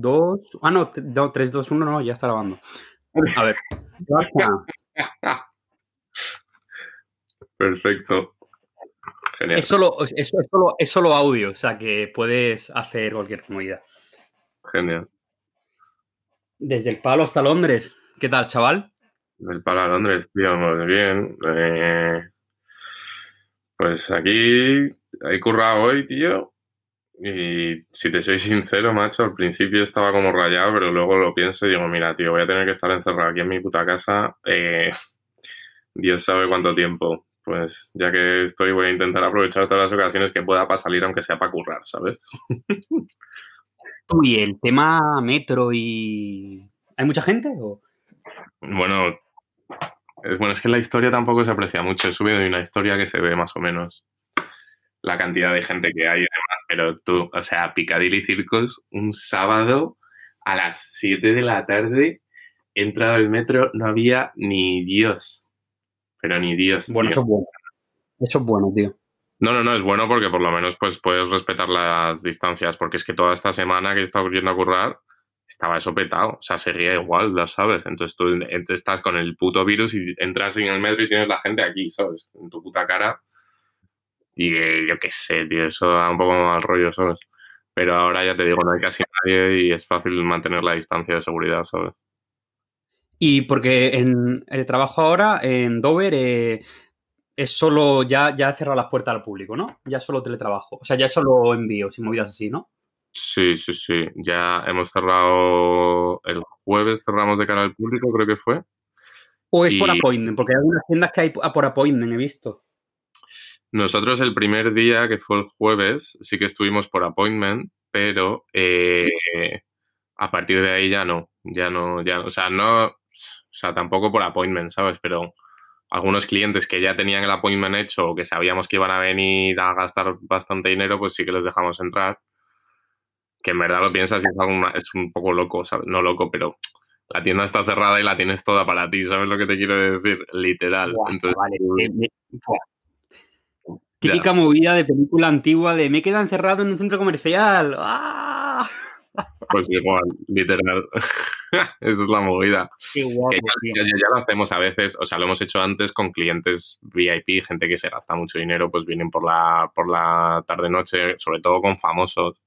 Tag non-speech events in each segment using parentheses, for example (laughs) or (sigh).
2. Ah, no, 3, 2, 1, no, ya está grabando. A ver. Perfecto. Genial. Es solo, es, solo, es solo audio, o sea que puedes hacer cualquier comodidad. Genial. Desde el palo hasta Londres. ¿Qué tal, chaval? Del palo a Londres, tío, muy bien. Eh, pues aquí he currado hoy, tío. Y si te soy sincero, macho, al principio estaba como rayado, pero luego lo pienso y digo, mira, tío, voy a tener que estar encerrado aquí en mi puta casa. Eh, Dios sabe cuánto tiempo. Pues ya que estoy, voy a intentar aprovechar todas las ocasiones que pueda para salir, aunque sea para currar, ¿sabes? (laughs) ¿Y el tema metro y. ¿Hay mucha gente? O? Bueno, es, bueno, es que la historia tampoco se aprecia mucho. He subido una historia que se ve más o menos la cantidad de gente que hay y demás. Pero tú, o sea, Piccadilly Circus, un sábado a las 7 de la tarde, he entrado al metro, no había ni Dios. Pero ni Dios. Bueno, eso es bueno. Eso es bueno, tío. No, no, no, es bueno porque por lo menos pues puedes respetar las distancias, porque es que toda esta semana que he estado yendo a currar, estaba eso petado, o sea, seguía igual, lo sabes. Entonces tú estás con el puto virus y entras en el metro y tienes la gente aquí, ¿sabes? En tu puta cara. Y eh, yo qué sé, tío, eso da un poco mal rollo, ¿sabes? Pero ahora ya te digo, no hay casi nadie y es fácil mantener la distancia de seguridad, ¿sabes? Y porque en el trabajo ahora en Dover eh, es solo, ya, ya cerrado las puertas al público, ¿no? Ya solo teletrabajo. O sea, ya solo envíos y movidas así, ¿no? Sí, sí, sí. Ya hemos cerrado el jueves, cerramos de cara al público, creo que fue. ¿O es por appointment? Porque hay algunas tiendas que hay por appointment, he visto. Nosotros el primer día, que fue el jueves, sí que estuvimos por appointment, pero eh, a partir de ahí ya no, ya no, ya, o sea, no, o sea, tampoco por appointment, ¿sabes? Pero algunos clientes que ya tenían el appointment hecho o que sabíamos que iban a venir a gastar bastante dinero, pues sí que les dejamos entrar que en verdad lo piensas y es, es un poco loco, ¿sabes? No loco, pero la tienda está cerrada y la tienes toda para ti, ¿sabes lo que te quiero decir? Literal. Típica movida de película antigua de me queda encerrado en un centro comercial. ¡Ah! Pues igual, literal. (laughs) Esa es la movida. Qué guapo, ya, ya, lo hacemos a veces, o sea, lo hemos hecho antes con clientes VIP, gente que se gasta mucho dinero, pues vienen por la, por la tarde-noche, sobre todo con famosos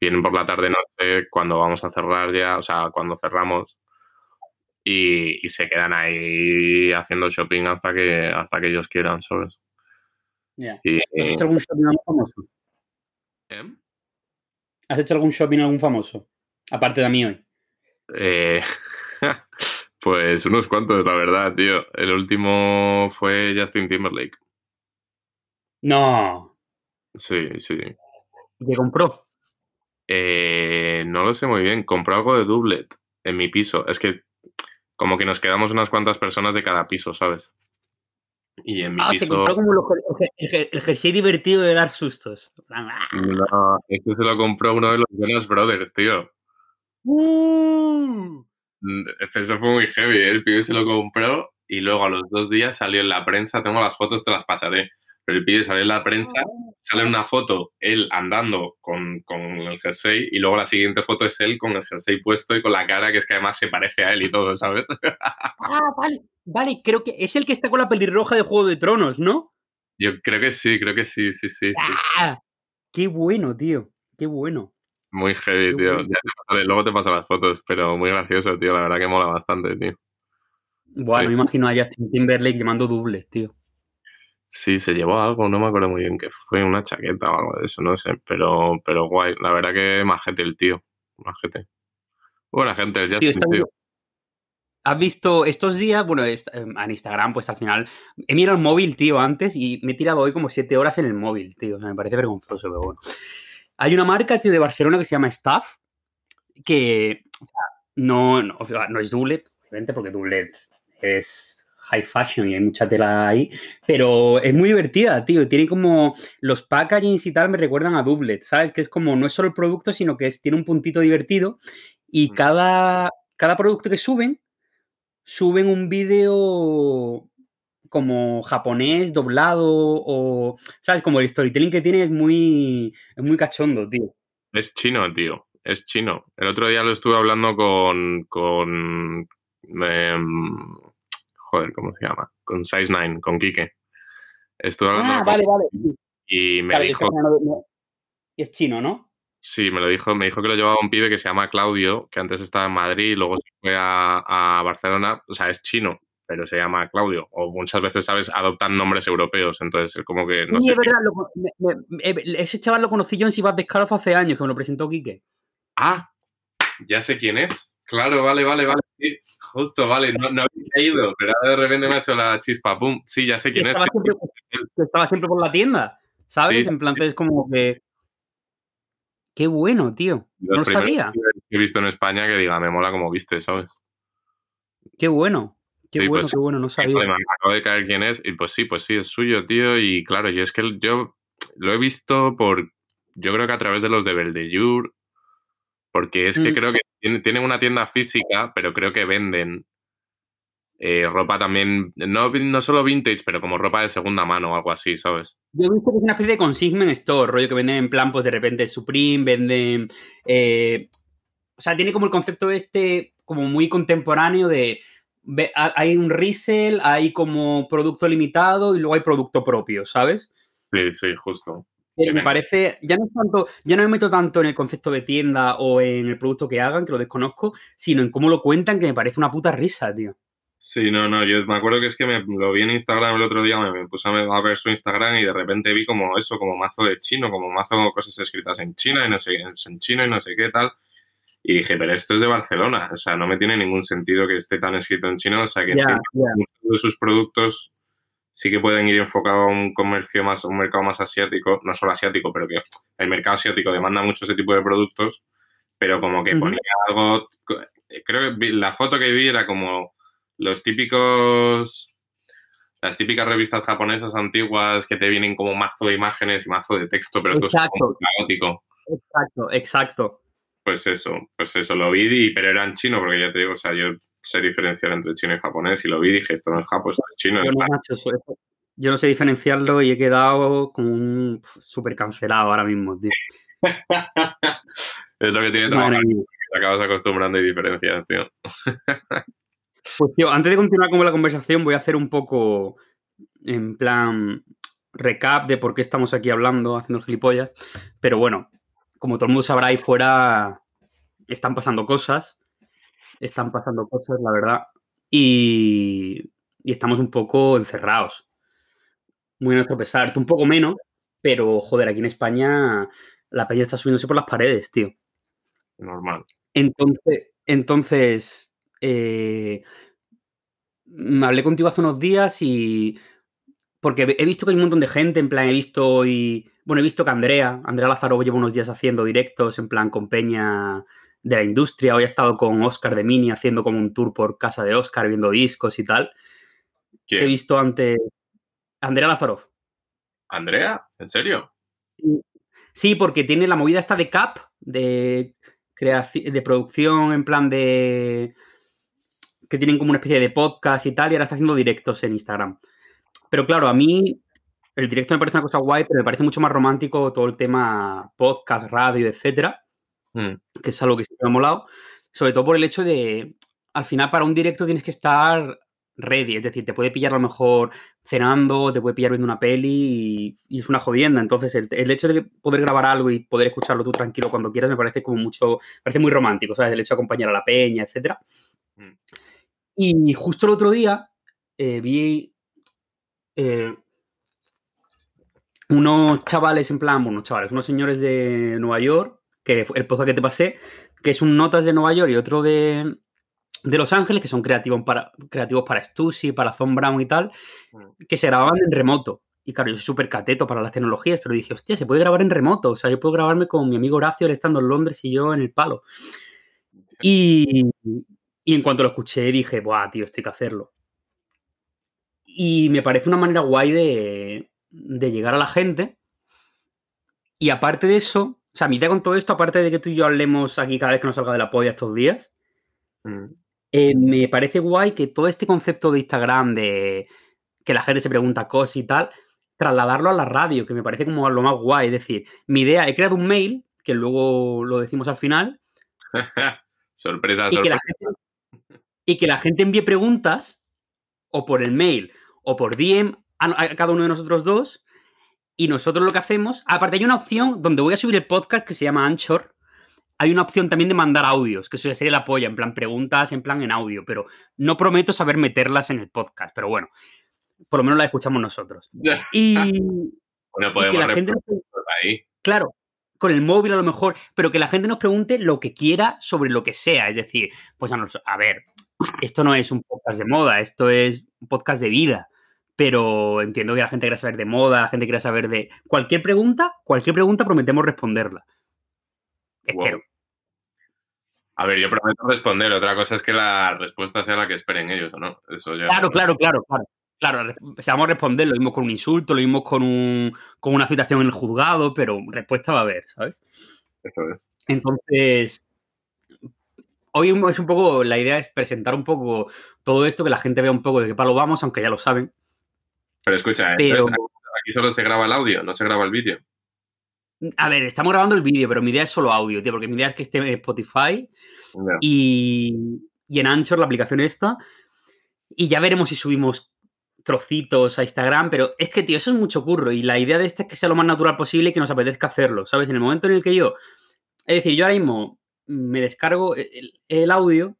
vienen por la tarde-noche cuando vamos a cerrar ya, o sea, cuando cerramos y, se quedan ahí haciendo shopping hasta que, hasta que ellos quieran, ¿sabes? ¿Has hecho algún shopping algún famoso? ¿Eh? ¿Has hecho algún shopping algún famoso? Aparte de mí hoy. Eh, (laughs) pues unos cuantos, la verdad, tío. El último fue Justin Timberlake. No. Sí, sí. ¿Qué compró? Eh, no lo sé muy bien. Compró algo de doublet en mi piso. Es que como que nos quedamos unas cuantas personas de cada piso, ¿sabes? Y en mi ah, piso... se compró como el, jersey divertido de dar sustos. No, este se lo compró uno de los Jonas Brothers, tío. Uh. Eso fue muy heavy. ¿eh? El pibe se lo compró y luego a los dos días salió en la prensa. Tengo las fotos, te las pasaré pero el pibe sale en la prensa, ah. sale una foto él andando con, el jersey y luego la siguiente foto es él con el jersey puesto y con la cara que es que además se parece a él y todo, ¿sabes? (laughs) Ah, vale, vale, creo que es el que está con la pelirroja de Juego de Tronos, ¿no? Yo creo que sí, creo que sí, sí, sí. Ah, qué bueno, tío, qué bueno. Muy heavy, tío. luego te paso las fotos, pero muy gracioso, tío. La verdad que mola bastante, tío. Bueno, me imagino a Justin Timberlake llamando dobles, tío. Sí, se llevó algo, no me acuerdo muy bien que fue, una chaqueta o algo de eso, no sé, pero, pero guay, la verdad que majete el tío, majete. Buena gente, ya tío, tío. ¿Has visto estos días? Bueno, em, en Instagram, pues al final he mirado el móvil, tío, antes y me he tirado hoy como siete horas en el móvil, tío. O sea, me parece vergonzoso, pero bueno. Hay una marca, tío, de Barcelona que se llama Staff, que no, no, no es Doublet, obviamente, porque Doublet es high fashion y hay mucha tela ahí, pero es muy divertida, tío. Tiene como los packagings y tal me recuerdan a Doublet, ¿sabes? Que es como no es solo el producto, sino que es, tiene un puntito divertido y mm. cada, cada producto que suben, suben un vídeo como japonés doblado o, ¿sabes? Como el storytelling que tiene es muy, es muy cachondo, tío. Es chino, tío. es chino. El otro día lo estuve hablando con. con em, joder, ¿cómo se llama? Con Size 9, con Kike. Estuve hablando. Ah, vale, vale. Y me dijo. Es chino, ¿no? Sí, me lo dijo, me dijo que lo llevaba un pibe que se llama Claudio, que antes estaba en Madrid y luego se fue a, a Barcelona. O sea, es chino, pero se llama Claudio. O muchas veces, ¿sabes? Adoptan nombres europeos. Entonces, como que. No sí, es verdad. Lo, ese chaval lo conocí yo en Sibas Descalzo hace años, que me lo presentó Quique. Ah, ya sé quién es. Claro, vale, vale, vale. Sí, justo, vale. No, no había ido, pero de repente me ha hecho la chispa. Pum. Sí, ya sé quién estaba es. Siempre, estaba siempre por la tienda, ¿sabes? en plan, es como que. Qué bueno, tío. No lo sabía. Que he visto en España que diga, me mola como viste, ¿sabes? Qué bueno. Qué bueno, pues, qué bueno, no sabía. me acabo de caer quién es. Y pues sí, pues sí, es suyo, tío. Y claro, yo es que yo lo he visto por. Yo creo que a través de los de Beldejur porque es que mm. creo que tienen una tienda física, pero creo que venden eh, ropa también, no, no solo vintage, pero como ropa de segunda mano o algo así, ¿sabes? Yo he visto que es una especie de consignment store, rollo que venden en plan, pues de repente Supreme, venden... Eh, o sea, tiene como el concepto este como muy contemporáneo de... Hay un resell, hay como producto limitado y luego hay producto propio, ¿sabes? Sí, sí, justo. Pero me parece, ya no es tanto, ya no me meto tanto en el concepto de tienda o en el producto que hagan, que lo desconozco, sino en cómo lo cuentan, que me parece una puta risa, tío. Sí, no, no, yo me acuerdo que es que me lo vi en Instagram el otro día, me, puse a ver su Instagram y de repente vi como eso, como mazo de chino, como mazo de cosas escritas en China y no sé, en chino y no sé qué tal. Y dije, pero esto es de Barcelona, o sea, no me tiene ningún sentido que esté tan escrito en chino, o sea, que muchos de sus productos sí que pueden ir enfocados a un comercio más, un mercado más asiático, no solo asiático, pero que el mercado asiático demanda mucho ese tipo de productos, pero como que ponía algo, creo que la foto que vi era como los típicos, las típicas revistas japonesas antiguas que te vienen como mazo de imágenes y mazo de texto, pero tú es caótico. Exacto, exacto. Pues eso, pues eso, lo vi, pero era en chino, porque ya te digo, o sea, yo sé diferenciar entre chino y japonés y lo vi y dije, esto no es japonés, es chino. Yo no, yo no sé diferenciarlo y he quedado como un súper cancelado ahora mismo, tío. (laughs) es lo que tiene trabajar, te acabas acostumbrando y diferencias, tío. pues tío, antes de continuar con la conversación voy a hacer un poco en plan recap de por qué estamos aquí hablando, haciendo gilipollas. Pero bueno, como todo el mundo sabrá, ahí fuera están pasando cosas están pasando cosas, la verdad, y, estamos un poco encerrados. Muy a nuestro pesar, un poco menos, pero joder, aquí en España la peña está subiéndose por las paredes, tío. Normal. Entonces, entonces eh, me hablé contigo hace unos días y. Porque he visto que hay un montón de gente, en plan, he visto y. Bueno, he visto que Andrea, Andrea Lázaro lleva unos días haciendo directos, en plan, con Peña de la industria. Hoy he estado con Oscar de Mini haciendo como un tour por casa de Oscar, viendo discos y tal. He visto antes Andrea Lazaroff. ¿Andrea? ¿En serio? Sí, porque tiene la movida esta de CAP, de, de producción en plan de... que tienen como una especie de podcast y tal, y ahora está haciendo directos en Instagram. Pero claro, a mí el directo me parece una cosa guay, pero me parece mucho más romántico todo el tema podcast, radio, etcétera. Mm. que es algo que siempre me ha molado, sobre todo por el hecho de, al final para un directo tienes que estar ready, es decir, te puede pillar a lo mejor cenando, te puede pillar viendo una peli y, es una jodienda. Entonces, el, hecho de poder grabar algo y poder escucharlo tú tranquilo cuando quieras me parece como mucho, parece muy romántico, ¿sabes? El hecho de acompañar a la peña, etcétera. Mm. Y justo el otro día eh, vi eh, unos chavales, en plan, bueno, chavales, unos señores de Nueva York que el pozo que te pasé, que es un Notas de Nueva York y otro de, Los Ángeles, que son creativos para, creativos para Stussy, para Zon Brown y tal, mm. que se grababan en remoto. Y claro, yo soy súper cateto para las tecnologías, pero dije, hostia, se puede grabar en remoto. O sea, yo puedo grabarme con mi amigo Horacio, él estando en Londres y yo en el palo. Y, y en cuanto lo escuché, dije, buah, tío, esto hay que hacerlo. Y me parece una manera guay de, de llegar a la gente. Y aparte de eso, o sea, a mitad con todo esto, aparte de que tú y yo hablemos aquí cada vez que nos salga de la polla estos días, mm. eh, me parece guay que todo este concepto de Instagram, de que la gente se pregunta cosas y tal, trasladarlo a la radio, que me parece como lo más guay. Es decir, mi idea, he creado un mail que luego lo decimos al final. (laughs) sorpresa, y sorpresa. Que la gente, y que la gente envíe preguntas o por el mail o por DM a, a cada uno de nosotros dos. Y nosotros lo que hacemos, aparte hay una opción donde voy a subir el podcast que se llama Anchor. Hay una opción también de mandar audios, que eso ya sería la polla, en plan preguntas, en plan en audio, pero no prometo saber meterlas en el podcast, pero bueno, por lo menos las escuchamos nosotros. Y, (laughs) bueno, y podemos que la gente nos- responder ahí. Claro, con el móvil a lo mejor, pero que la gente nos pregunte lo que quiera sobre lo que sea. Es decir, pues a, nos- a ver, esto no es un podcast de moda, esto es un podcast de vida. Pero entiendo que la gente quiera saber de moda, la gente quiera saber de cualquier pregunta, cualquier pregunta prometemos responderla. Wow. Espero. A ver, yo prometo responder. Otra cosa es que la respuesta sea la que esperen ellos, ¿o no? Eso ya. Claro, claro, claro, claro. Claro, vamos a responder lo mismo con un insulto, lo mismo con, un, con una citación en el juzgado, pero respuesta va a haber, ¿sabes? Eso es. Entonces, hoy es un poco, la idea es presentar un poco todo esto, que la gente vea un poco de qué palo vamos, aunque ya lo saben. Pero escucha, Pero- aquí solo se graba el audio, no se graba el vídeo. A ver, estamos grabando el vídeo, pero mi idea es solo audio, tío, porque mi idea es que esté en Spotify y, y en Anchor, la aplicación esta, y ya veremos si subimos trocitos a Instagram, pero es que, tío, eso es mucho curro y la idea de este es que sea lo más natural posible y que nos apetezca hacerlo, ¿sabes? En el momento en el que yo, es decir, yo ahora mismo me descargo el, el audio,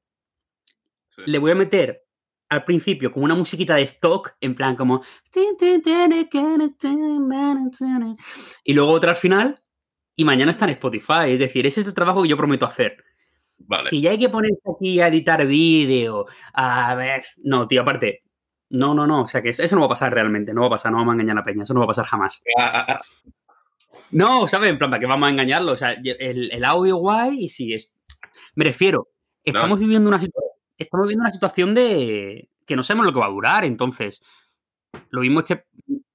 Sí. le voy a meter al principio como una musiquita de stock, en plan como... Y luego otra al final, y mañana está en Spotify. Es decir, ese es el trabajo que yo prometo hacer. Vale. Si ya hay que ponerse aquí a editar vídeo, a ver... No, tío, aparte... No, no, no. O sea, que eso no va a pasar realmente. No va a pasar, no vamos a engañar a la peña. Eso no va a pasar jamás. Ah, ah, ah. No, ¿sabes? En plan, ¿para qué vamos a engañarlo? O sea, el, el audio guay y sí, es... me refiero, estamos viviendo una situación, estamos viviendo una situación de que no sabemos lo que va a durar, entonces, lo mismo este,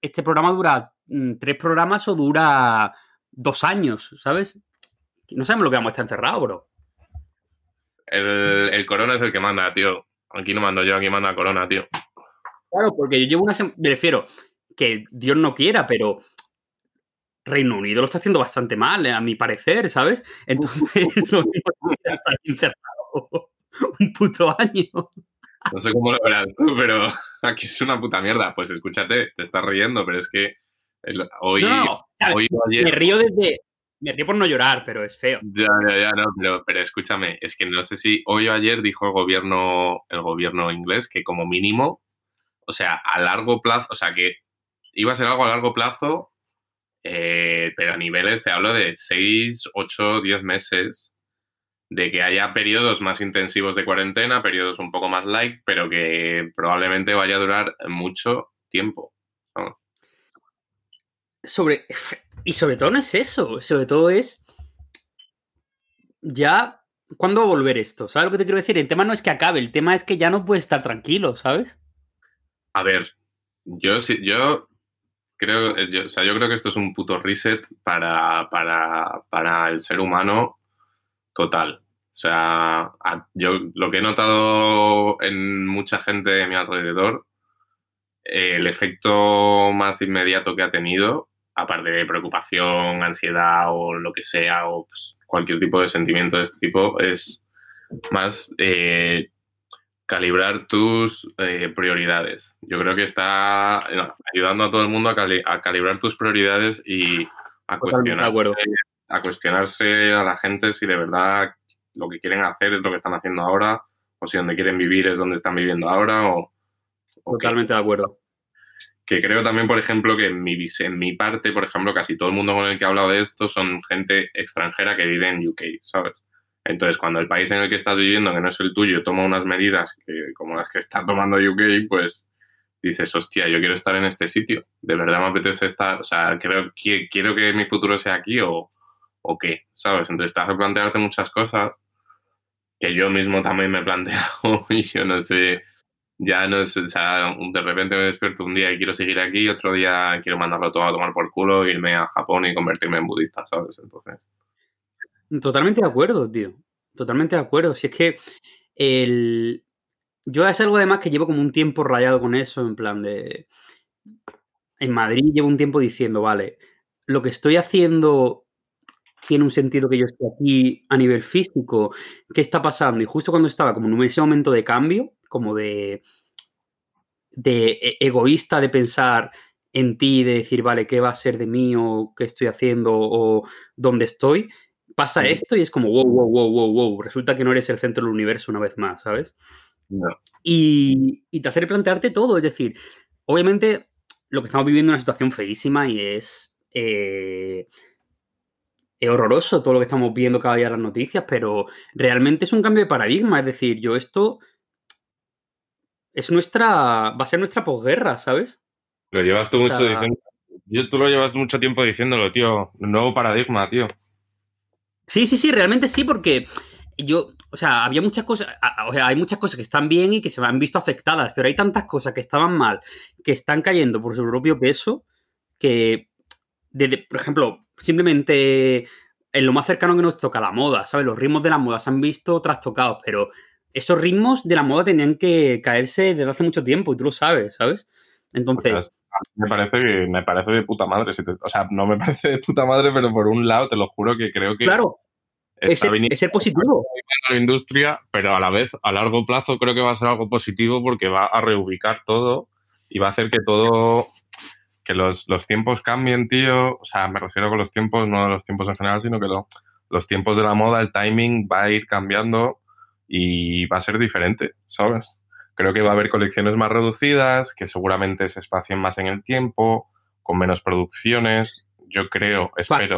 este programa dura mm, tres programas o dura dos años, ¿sabes? No sabemos lo que vamos a estar encerrados, bro. El, el corona es el que manda, tío. Aquí no mando yo, aquí manda corona, tío. Claro, porque yo llevo una semana, me refiero, que Dios no quiera, pero Reino Unido lo está haciendo bastante mal, eh, a mi parecer, ¿sabes? Entonces, (laughs) lo mismo estar encerrado (laughs) un puto año. No sé cómo lo verás tú, pero (laughs) aquí es una puta mierda. Pues escúchate, te estás riendo, pero es que el- hoy, no, ¿sabes? hoy o ayer. me río desde. Me río por no llorar, pero es feo. Ya, ya, ya, no, pero, pero escúchame, es que no sé si hoy o ayer dijo el gobierno, el gobierno inglés que como mínimo, o sea, a largo plazo, o sea, que iba a ser algo a largo plazo, eh, pero a niveles, te hablo de 6, 8, 10 meses, de que haya periodos más intensivos de cuarentena, periodos un poco más light, pero que probablemente vaya a durar mucho tiempo. Sobre. Y sobre todo no es eso. Sobre todo es. Ya. ¿Cuándo va a volver esto? ¿Sabes lo que te quiero decir? El tema no es que acabe, el tema es que ya no puedes estar tranquilo, ¿sabes? A ver, yo sí, yo creo, eh, yo, o sea, yo creo que esto es un puto reset para, para, para el ser humano total. O sea, a- yo lo que he notado en mucha gente de mi alrededor, eh, el efecto más inmediato que ha tenido, aparte de preocupación, ansiedad o lo que sea, o pues, cualquier tipo de sentimiento de este tipo, es más eh, calibrar tus eh, prioridades. Yo creo que está ayudando a todo el mundo a, cali- a calibrar tus prioridades y a cuestionarse, a cuestionarse a la gente si de verdad lo que quieren hacer es lo que están haciendo ahora, o si donde quieren vivir es donde están viviendo ahora, o. Totalmente de acuerdo. Que creo también, por ejemplo, que en mi, en mi parte, por ejemplo, casi todo el mundo con el que he hablado de esto son gente extranjera que vive en UK, ¿sabes? Entonces, cuando el país en el que estás viviendo, que no es el tuyo, toma unas medidas que, como las que está tomando UK, pues dices, hostia, yo quiero estar en este sitio. De verdad me apetece estar, o sea, creo que quiero que mi futuro sea aquí o, o qué, ¿sabes? Entonces te hace plantearte muchas cosas que yo mismo también me he planteado (laughs) y yo no sé, ya no sé, o sea, de repente me despierto un día y quiero seguir aquí, otro día quiero mandarlo todo a tomar por culo, irme a Japón y convertirme en budista, ¿sabes? Entonces, Totalmente de acuerdo, tío. Totalmente de acuerdo. Si es que el. Yo es algo además que llevo como un tiempo rayado con eso, en plan de. En Madrid llevo un tiempo diciendo, vale, lo que estoy haciendo tiene un sentido que yo esté aquí a nivel físico, qué está pasando. Y justo cuando estaba como en ese momento de cambio, como de, de e, egoísta de pensar en ti, de decir, vale, ¿qué va a ser de mí o qué estoy haciendo o dónde estoy? Pasa esto y es como, wow, wow, wow, wow, wow. Resulta que no eres el centro del universo una vez más, ¿sabes? Y, y te hace plantearte todo. Es decir, obviamente lo que estamos viviendo es una situación feísima y es eh, es horroroso todo lo que estamos viendo cada día en las noticias, pero realmente es un cambio de paradigma. Es decir, yo esto es nuestra. va a ser nuestra posguerra, ¿sabes? Lo llevas tú mucho diciendo. Yo, tú lo llevas mucho tiempo diciéndolo, tío. nuevo paradigma, tío. Sí, sí, sí, realmente sí, porque yo, o sea, había muchas cosas, o sea, hay muchas cosas que están bien y que se han visto afectadas, pero hay tantas cosas que estaban mal, que están cayendo por su propio peso, que, por ejemplo, simplemente en lo más cercano que nos toca la moda, ¿sabes? Los ritmos de la moda se han visto trastocados, pero esos ritmos de la moda tenían que caerse desde hace mucho tiempo y tú lo sabes, ¿sabes? Entonces... me parece me parece de puta madre. o sea, no me (laughs) parece de puta madre, pero por un lado te lo juro que creo que... Claro, es ser positivo. La industria, pero a la vez, a largo plazo, creo que va a ser algo positivo porque va a reubicar todo y va a hacer que todo que los, tiempos cambien, tío. O sea, me refiero con los tiempos, no los tiempos en general, sino que los tiempos de la moda, el timing va a ir cambiando y va a ser diferente, ¿sabes? Creo que va a haber colecciones más reducidas, que seguramente se espacien más en el tiempo, con menos producciones. Yo creo, espero.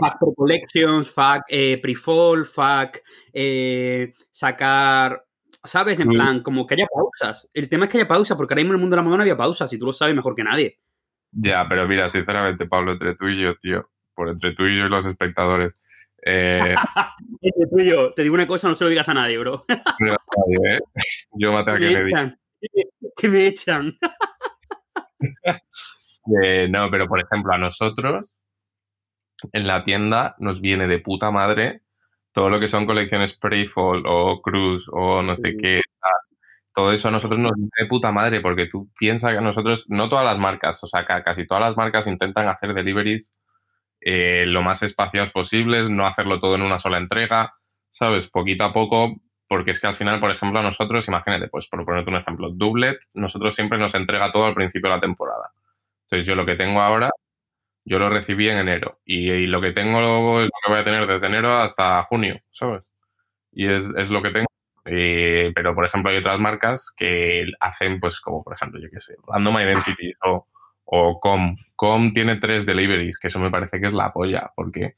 Fac collections, fac eh, pre-fall, fac eh, sacar ¿Sabes? En mm. plan, como que haya pausas. El tema es que haya pausas, porque ahora mismo en el mundo de la moda no había pausas, y tú lo sabes mejor que nadie. Ya, pero mira, sinceramente, Pablo, entre tú y yo, tío, por entre tú y yo y los espectadores. Eh, (laughs) entre tú y yo, te digo una cosa, no se lo digas a nadie, bro. (laughs) no a nadie, ¿eh? Yo maté a Kennedy. Que me echan. (laughs) eh, no, pero por ejemplo, a nosotros en la tienda nos viene de puta madre todo lo que son colecciones Preyfall o Cruz o no sé qué, todo eso a nosotros nos de puta madre, porque tú piensas que nosotros, no todas las marcas, o sea, casi todas las marcas intentan hacer deliveries eh, lo más espaciados posibles, no hacerlo todo en una sola entrega, ¿sabes? Poquito a poco, porque es que al final, por ejemplo, a nosotros, imagínate, pues por ponerte un ejemplo, Doublet, nosotros siempre nos entrega todo al principio de la temporada. Entonces yo lo que tengo ahora, yo lo recibí en enero y, lo que tengo es lo que voy a tener desde enero hasta junio, ¿sabes? Y es, es lo que tengo eh, pero, por ejemplo, hay otras marcas que hacen, pues, como por ejemplo, yo qué sé, Random Identity o, o Com. Com tiene tres deliveries, que eso me parece que es la polla, porque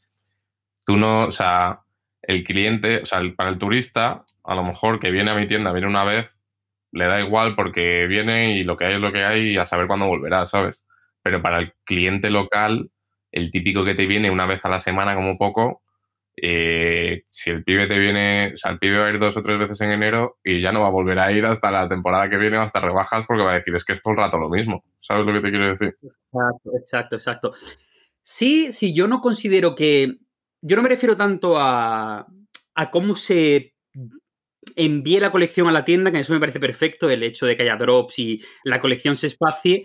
tú no, o sea, el cliente, o sea, para el turista, a lo mejor que viene a mi tienda, viene una vez, le da igual porque viene y lo que hay es lo que hay y a saber cuándo volverá, ¿sabes? Pero para el cliente local, el típico que te viene una vez a la semana como poco, eh, si el pibe te viene, o sea, el pibe va a ir dos o tres veces en enero y ya no va a volver a ir hasta la temporada que viene o hasta rebajas porque va a decir, es que es todo el rato lo mismo. ¿Sabes lo que te quiero decir? Exacto, exacto, Sí, sí, yo no considero que. Yo no me refiero tanto a, a cómo se envíe la colección a la tienda, que eso me parece perfecto, el hecho de que haya drops y la colección se espacie,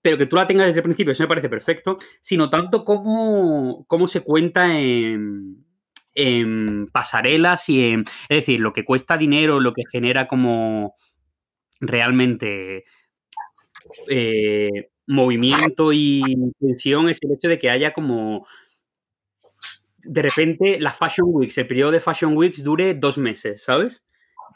pero que tú la tengas desde el principio, eso me parece perfecto, sino tanto cómo, cómo se cuenta en, en pasarelas y en. Es decir, lo que cuesta dinero, lo que genera como realmente eh, movimiento y tensión es el hecho de que haya como. De repente, la Fashion Weeks, el periodo de Fashion Weeks dure dos meses, ¿sabes?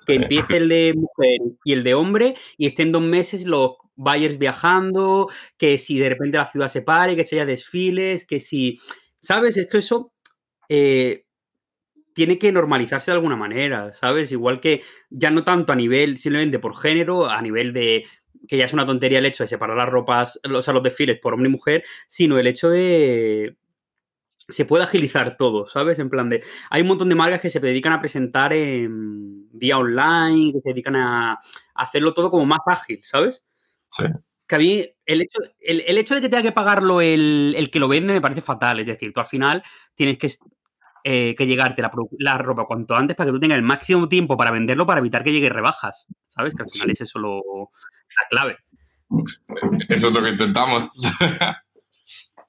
Que empiece el de mujer y el de hombre y estén dos meses los buyers viajando, que si de repente la ciudad se pare, que se haya desfiles, que si. ¿Sabes? Es que eso. Eh, tiene que normalizarse de alguna manera, ¿sabes? Igual que ya no tanto a nivel simplemente por género, a nivel de que ya es una tontería el hecho de separar las ropas, o sea, los desfiles por hombre y mujer, sino el hecho de se puede agilizar todo, ¿sabes? En plan de. Hay un montón de marcas que se dedican a presentar en vía online, que se dedican a, hacerlo todo como más ágil, ¿sabes? Sí. Que a mí el hecho, el, hecho de que tenga que pagarlo el, el, que lo vende me parece fatal. Es decir, tú al final tienes que eh, que llegarte la, ropa cuanto antes para que tú tengas el máximo tiempo para venderlo para evitar que llegue rebajas, ¿sabes? Que al final es eso lo, la clave. Eso es lo que intentamos.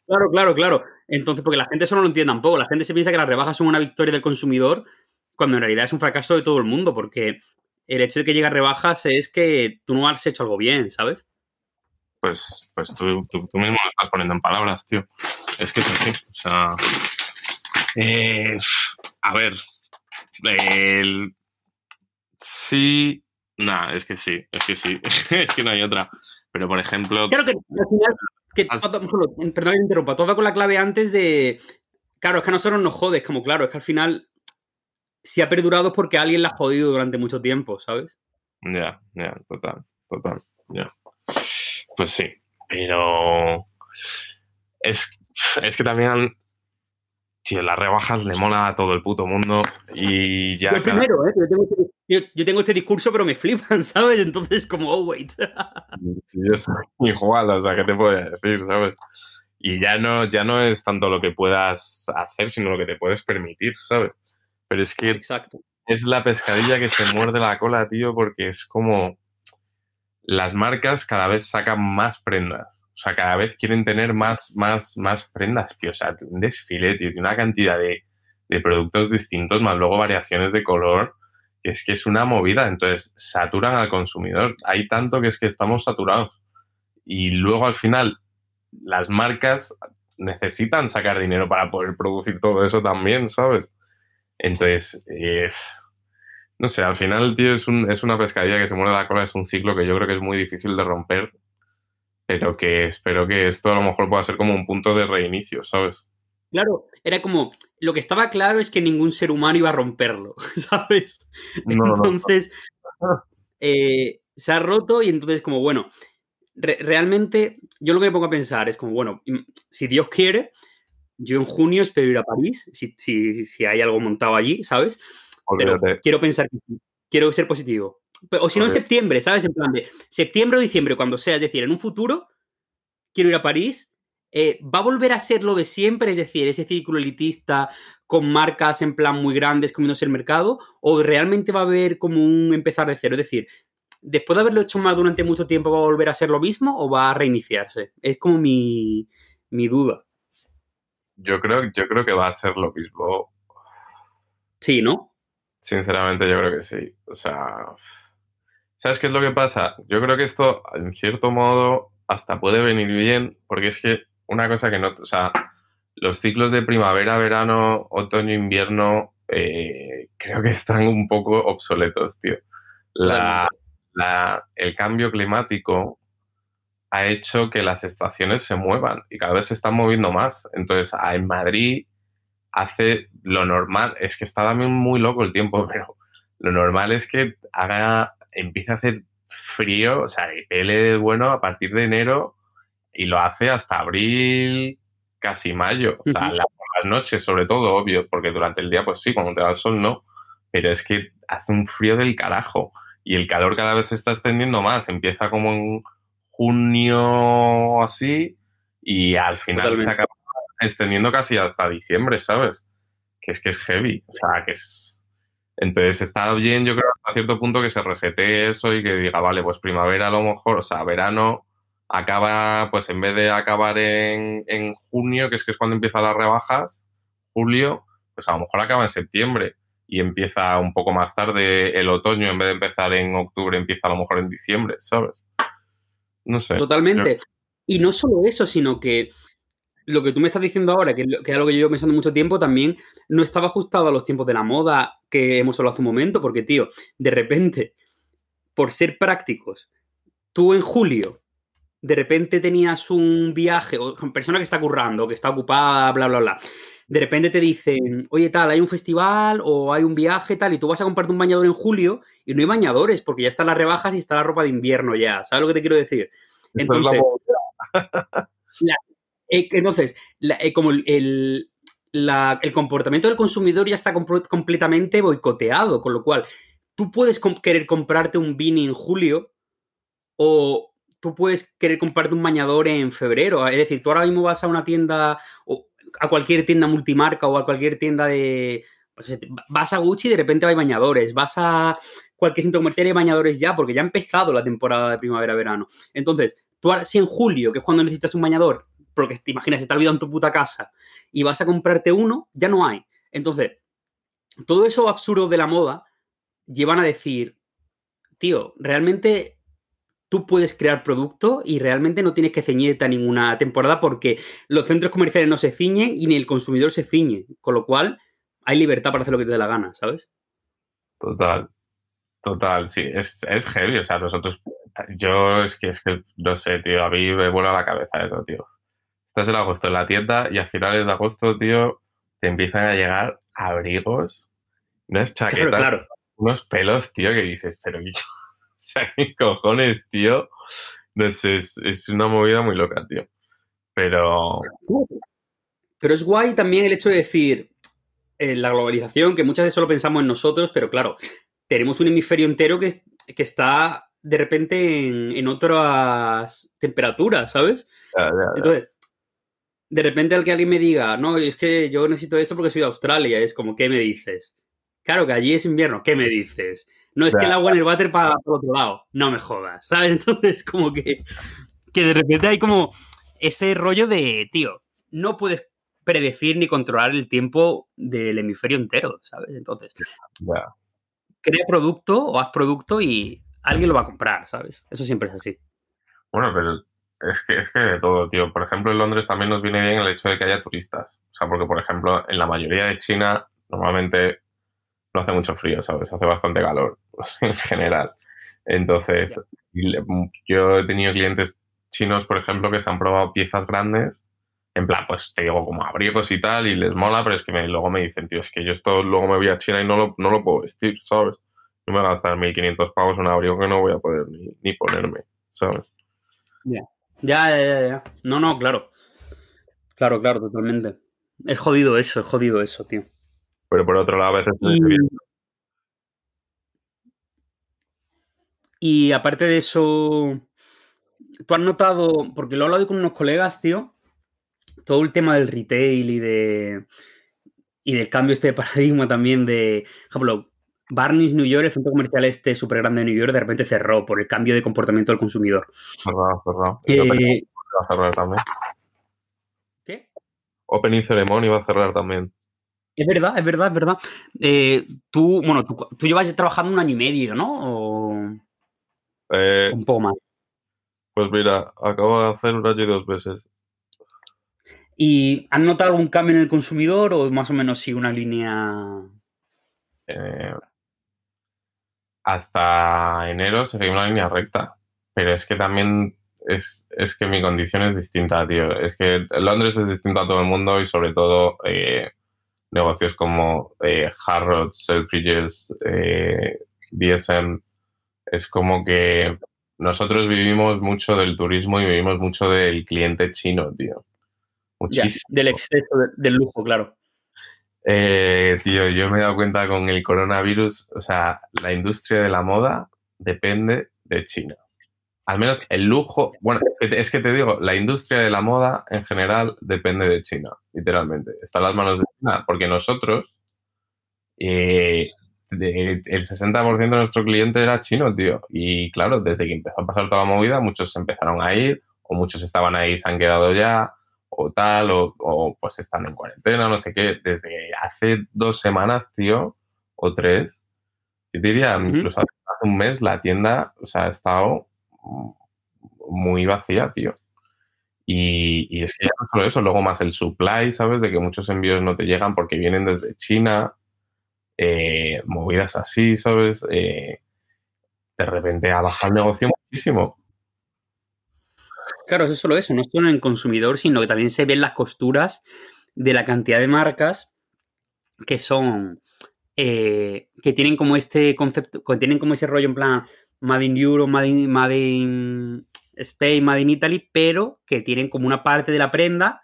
Claro, claro, claro. Entonces, porque la gente eso no lo entiende tampoco. La gente se piensa que las rebajas son una victoria del consumidor, cuando en realidad es un fracaso de todo el mundo, porque el hecho de que llegue a rebajas es que tú no has hecho algo bien, ¿sabes? Pues, pues tú, mismo lo estás poniendo en palabras, tío. Es que es así. O sea. Eh, a ver. sí. Nah, es que sí, es que sí. (laughs) es que no hay otra. Pero, por ejemplo. Claro que al final. Que, perdón que interrumpa, todo va con la clave antes de. Claro, es que a nosotros nos jodes, como claro, es que al final si ha perdurado es porque alguien la ha jodido durante mucho tiempo, ¿sabes? Ya, ya, total, total, ya. Pues sí, pero es, es que también, tío, las rebajas le mola a todo el puto mundo y ya... Yo primero, ¿eh? Este, yo tengo, este, discurso, pero me flipan, (laughs) ¿sabes? Entonces, como, oh, wait. yo soy (laughs) igual, o sea, ¿qué te puedo decir, sabes? Y ya no, ya no es tanto lo que puedas hacer, sino lo que te puedes permitir, ¿sabes? Pero es que Exacto. es la pescadilla que se muerde la cola, tío, porque es como las marcas cada vez sacan más prendas. O sea, cada vez quieren tener más, más, más prendas, tío. O sea, un desfile, tío, una cantidad de, de productos distintos, más luego variaciones de color, que es que es una movida. Entonces, saturan al consumidor. Hay tanto que es que estamos saturados. Y luego al final, las marcas necesitan sacar dinero para poder producir todo eso también, ¿sabes? Entonces, eh, no sé, al final, tío, es, un, es una pescadilla que se muere la cola, es un ciclo que yo creo que es muy difícil de romper, pero que espero que esto a lo mejor pueda ser como un punto de reinicio, ¿sabes? Claro, era como, lo que estaba claro es que ningún ser humano iba a romperlo, (laughs) ¿sabes? entonces, eh, se ha roto y entonces como, bueno, realmente yo lo que me pongo a pensar es como, bueno, si Dios quiere, yo en junio espero ir a París, si, hay algo montado allí, ¿sabes? Pero quiero pensar quiero ser positivo. O si no, en septiembre, ¿sabes? En plan de septiembre o diciembre, cuando sea, es decir, en un futuro, quiero ir a París. Eh, ¿Va a volver a ser lo de siempre? Es decir, ese círculo elitista con marcas en plan muy grandes comiéndose el mercado, o realmente va a haber como un empezar de cero. Es decir, después de haberlo hecho mal durante mucho tiempo, ¿va a volver a ser lo mismo o va a reiniciarse? Es como mi duda. Yo creo, yo creo que va a ser lo mismo. Sí, ¿no? Sinceramente, yo creo que sí. O sea, ¿sabes qué es lo que pasa? Yo creo que esto, en cierto modo, hasta puede venir bien, porque es que una cosa que no, o sea, los ciclos de primavera, verano, otoño, invierno, eh, creo que están un poco obsoletos, tío. La, la, el cambio climático ha hecho que las estaciones se muevan y cada vez se están moviendo más. Entonces, en Madrid hace lo normal, es que está también muy loco el tiempo, (laughs) pero lo normal es que haga, empiece a hacer frío, o sea, que pele bueno a partir de enero y lo hace hasta abril, casi mayo. O sea, las, noches sobre todo, obvio, porque durante el día, pues sí, cuando te da el sol no, pero es que hace un frío del carajo y el calor cada vez se está extendiendo más, empieza como en junio así y al final se acaba extendiendo casi hasta diciembre, ¿sabes? Que es que es heavy, o sea, que es... Entonces está bien, yo creo, cierto punto que se resete eso y que diga, vale, pues primavera a lo mejor, o sea, verano acaba, pues en vez de acabar en, en junio, que es que es cuando empiezan las rebajas, julio, pues a lo mejor acaba en septiembre y empieza un poco más tarde el otoño, en vez de empezar en octubre, empieza a lo mejor en diciembre, ¿sabes? No sé. Totalmente. Y no solo eso, sino que lo que tú me estás diciendo ahora, que, es algo que yo llevo pensando mucho tiempo, también no estaba ajustado a los tiempos de la moda que hemos hablado hace un momento, porque, tío, de repente, por ser prácticos, tú en julio, de repente tenías un viaje, o persona que está currando, que está ocupada, bla, bla, bla. De repente te dicen, oye, tal, hay un festival o hay un viaje, tal, y tú vas a comprarte un bañador en julio y no hay bañadores porque ya están las rebajas y está la ropa de invierno ya. ¿Sabes lo que te quiero decir? Entonces, entonces eh, como el, el, comportamiento del consumidor ya está completamente boicoteado, con lo cual tú puedes querer comprarte un beanie en julio o tú puedes querer comprarte un bañador en febrero. Es decir, tú ahora mismo vas a una tienda o a cualquier tienda multimarca o a cualquier tienda de pues, vas a Gucci y de repente hay bañadores, vas a cualquier centro comercial y hay bañadores ya, porque ya ha empezado la temporada de primavera-verano. Entonces, tú si en julio, que es cuando necesitas un bañador, porque te imaginas, se te ha en tu puta casa y vas a comprarte uno, ya no hay. Entonces, todo eso absurdo de la moda llevan a decir, tío, realmente tú puedes crear producto y realmente no tienes que ceñirte a ninguna temporada porque los centros comerciales no se ciñen y ni el consumidor se ciñe. Con lo cual, hay libertad para hacer lo que te dé la gana, ¿sabes? Total. Total, sí. Es, es heavy. O sea, nosotros. Yo es que, es que, no sé, tío. A mí me vuela la cabeza eso, tío. Estás en agosto en la tienda y a finales de agosto, tío, te empiezan a llegar abrigos, unas chaquetas, Claro, claro. unos pelos, tío, que dices, pero ¿qué, (laughs) o sea, ¿qué cojones, tío? No sé, es, es una movida muy loca, tío. Pero, Pero es guay también el hecho de decir eh, la globalización, que muchas veces solo pensamos en nosotros, pero claro, tenemos un hemisferio entero que, que está de repente en, en otras temperaturas, ¿sabes? ya, ya, ya. Entonces, de repente al que alguien me diga, no, es que yo necesito esto porque soy de Australia, es como, ¿qué me dices? Claro que allí es invierno, ¿qué me dices? No, es que el agua en el váter para por otro lado, no me jodas, ¿sabes? (laughs) Entonces, como que, que de repente hay como ese rollo de, tío, no puedes predecir ni controlar el tiempo del hemisferio entero, ¿sabes? Entonces, crea producto o haz producto y alguien lo va a comprar, ¿sabes? Eso siempre es así. Bueno, pero es que, es que de todo, tío. Por ejemplo, en Londres también nos viene bien el hecho de que haya turistas. O sea, porque, por ejemplo, en la mayoría de China normalmente no hace mucho frío, ¿sabes? Hace bastante calor (laughs) en general. Entonces, le- yo he tenido clientes chinos, por ejemplo, que se han probado piezas grandes. En plan, pues te digo, como abrigos y tal, y les mola, pero es que me- luego me dicen, tío, es que yo esto luego me voy a China y no lo, no lo puedo vestir, ¿sabes? No me voy a gastar 1.500 pavos en un abrigo que no voy a poder ni, ni ponerme, ¿sabes? Ya, ya, ya, ya. No, no, claro. Claro, claro, totalmente. Es jodido eso, es jodido eso, tío. Pero por otro lado, a veces Y, y aparte de eso, tú has notado, porque lo he hablado con unos colegas, tío, todo el tema del retail y de y del cambio este de (laughs) paradigma también de, por ejemplo, Barney's New York, el centro comercial este súper grande de New York, de repente cerró por el cambio de comportamiento del consumidor. cerrado, cerrado. Eh, va a cerrar también. ¿Qué? Opening Ceremony va a cerrar también. Es verdad, es verdad, es verdad. Eh, tú, bueno, tú, tú llevas trabajando un año y medio, ¿no? O Eh, un poco más. pues mira, acabo de hacer un año y dos meses. ¿Y han notado algún cambio en el consumidor o más o menos sigue una línea? Eh, hasta enero seguí una línea recta. Pero es que también es, es que mi condición es distinta, tío. Es que Londres es distinto a todo el mundo y sobre todo eh, negocios como eh, Harrods, Selfridges, eh, DSM. Es como que nosotros vivimos mucho del turismo y vivimos mucho del cliente chino, tío. Ya, Muchísimo. del exceso de- del lujo, claro. Eh, tío, yo me he dado cuenta con el coronavirus, o sea, la industria de la moda depende de China. Al menos el lujo, bueno, es que te- digo, la industria de la moda en general depende de China, literalmente. Está en las manos de China, porque nosotros, eh, el 60% de nuestro cliente era chino, tío. Y claro, desde que empezó a pasar toda la movida, muchos empezaron a ir, o muchos estaban ahí y se han quedado ya, o tal, o, o, pues están en cuarentena, no sé qué. Desde hace dos semanas, tío, o tres, yo diría, Ujú. incluso hace hace un mes, la tienda, o sea, ha estado muy vacía, tío. Y, y es que ya no solo eso, luego más el supply, ¿sabes? De que muchos envíos no te llegan porque vienen desde China, eh, movidas así, ¿sabes? Eh, de repente ha bajado el negocio muchísimo. Claro, eso es solo eso, no es solo en el consumidor, sino que también se ven las costuras de la cantidad de marcas que son, eh, que tienen como este concepto, que tienen como ese rollo en plan Made in Europe, Made in, Made in Spain, Made in Italy, pero que tienen como una parte de la prenda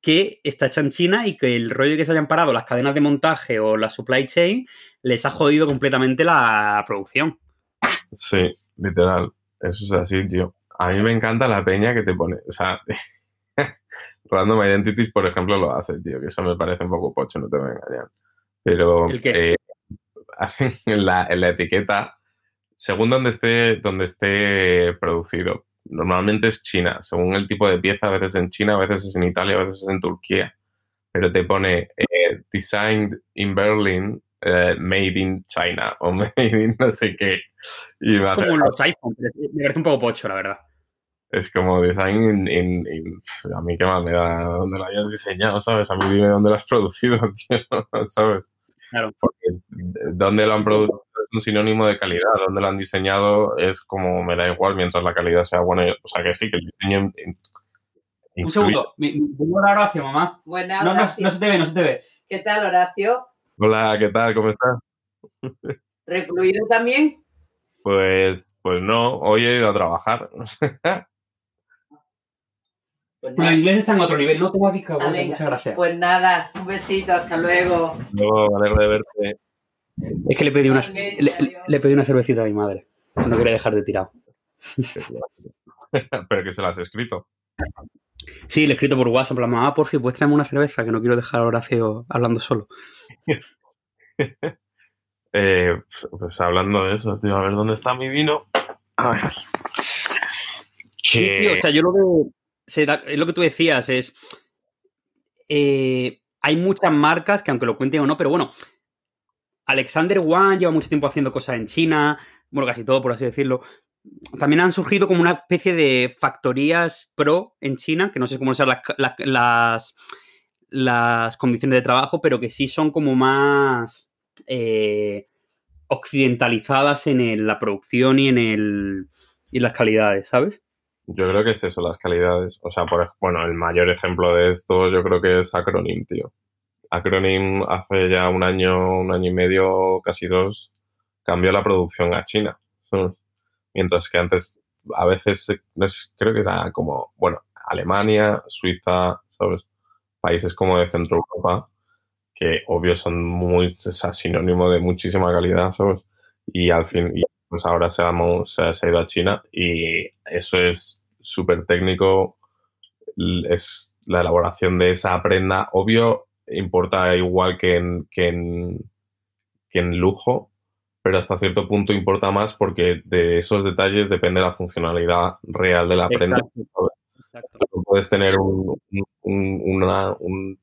que está hecha en China y que el rollo que se hayan parado las cadenas de montaje o la supply chain les ha jodido completamente la producción. Sí, literal. Eso es así, tío. A mí me encanta la peña que te pone. O sea, (laughs) Random Identities, por ejemplo, lo hace, tío, que eso me parece un poco pocho, no te voy a engañar. Pero ¿El eh, hacen (laughs) en la, en la etiqueta, según donde esté, donde esté producido, normalmente es China, según el tipo de pieza, a veces en China, a veces es en Italia, a veces es en Turquía, pero te pone eh, designed in Berlin, eh, made in China (laughs) o made in no sé qué. Y como los iPhones, me parece un poco pocho, la verdad. Es como design in, a mí qué más me da dónde lo hayas diseñado, ¿sabes? A mí dime dónde lo has producido, (laughs) tío, ¿sabes? Claro. Porque dónde lo han producido es un sinónimo de calidad, dónde lo han diseñado es como me da igual mientras la calidad sea buena. O sea que sí, que el diseño. Un segundo, vengo a Horacio, mamá. Buenas, no, no, no se te ve, no se te ve. ¿Qué tal, Horacio? Hola, ¿qué tal? ¿Cómo estás? ¿Recluido también? Pues, pues no, hoy he ido a trabajar. (laughs) Pues bueno, el inglés está en otro nivel, no tengo aquí cabrón, Ah, muchas gracias. Pues nada, un besito, hasta luego. Luego, me alegro de verte. Es que le pedí, una, le, pedí una cervecita a mi madre. No quería dejar de tirado. (laughs) Pero que se las has escrito. Sí, le he escrito por WhatsApp, en mamá, por fin, puedes traerme una cerveza, que no quiero dejar a Horacio hablando solo. (laughs) Eh, pues hablando de eso, tío, a ver dónde está mi vino. A ver. Sí, tío, o sea, yo lo veo. Se es lo que tú decías, es. eh, hay muchas marcas que, aunque lo cuenten o no, pero bueno. Alexander Wang lleva mucho tiempo haciendo cosas en China, bueno, casi todo, por así decirlo. También han surgido como una especie de factorías pro en China, que no sé cómo son las, las, condiciones de trabajo, pero que sí son como más eh, occidentalizadas en la producción y en, el, y en las calidades, ¿sabes? Yo creo que es eso, las calidades. O sea, por, bueno, el mayor ejemplo de esto yo creo que es Acronym, tío. Acronym hace ya un año, un año y medio, casi dos, cambió la producción a China. Mientras que antes, a veces, creo que era como, bueno, Alemania, Suiza, ¿sabes? Países como de Centro Europa, que obvio son muy, o sinónimo de muchísima calidad, ¿sabes? Y al fin, y pues ahora se se ha- ido a China y eso es súper técnico, es la elaboración de esa prenda, obvio, importa igual que en, que en, que en lujo, pero hasta cierto punto importa más porque de esos detalles depende la funcionalidad real de la prenda. Exacto. Exacto. No puedes tener un, un- una, un-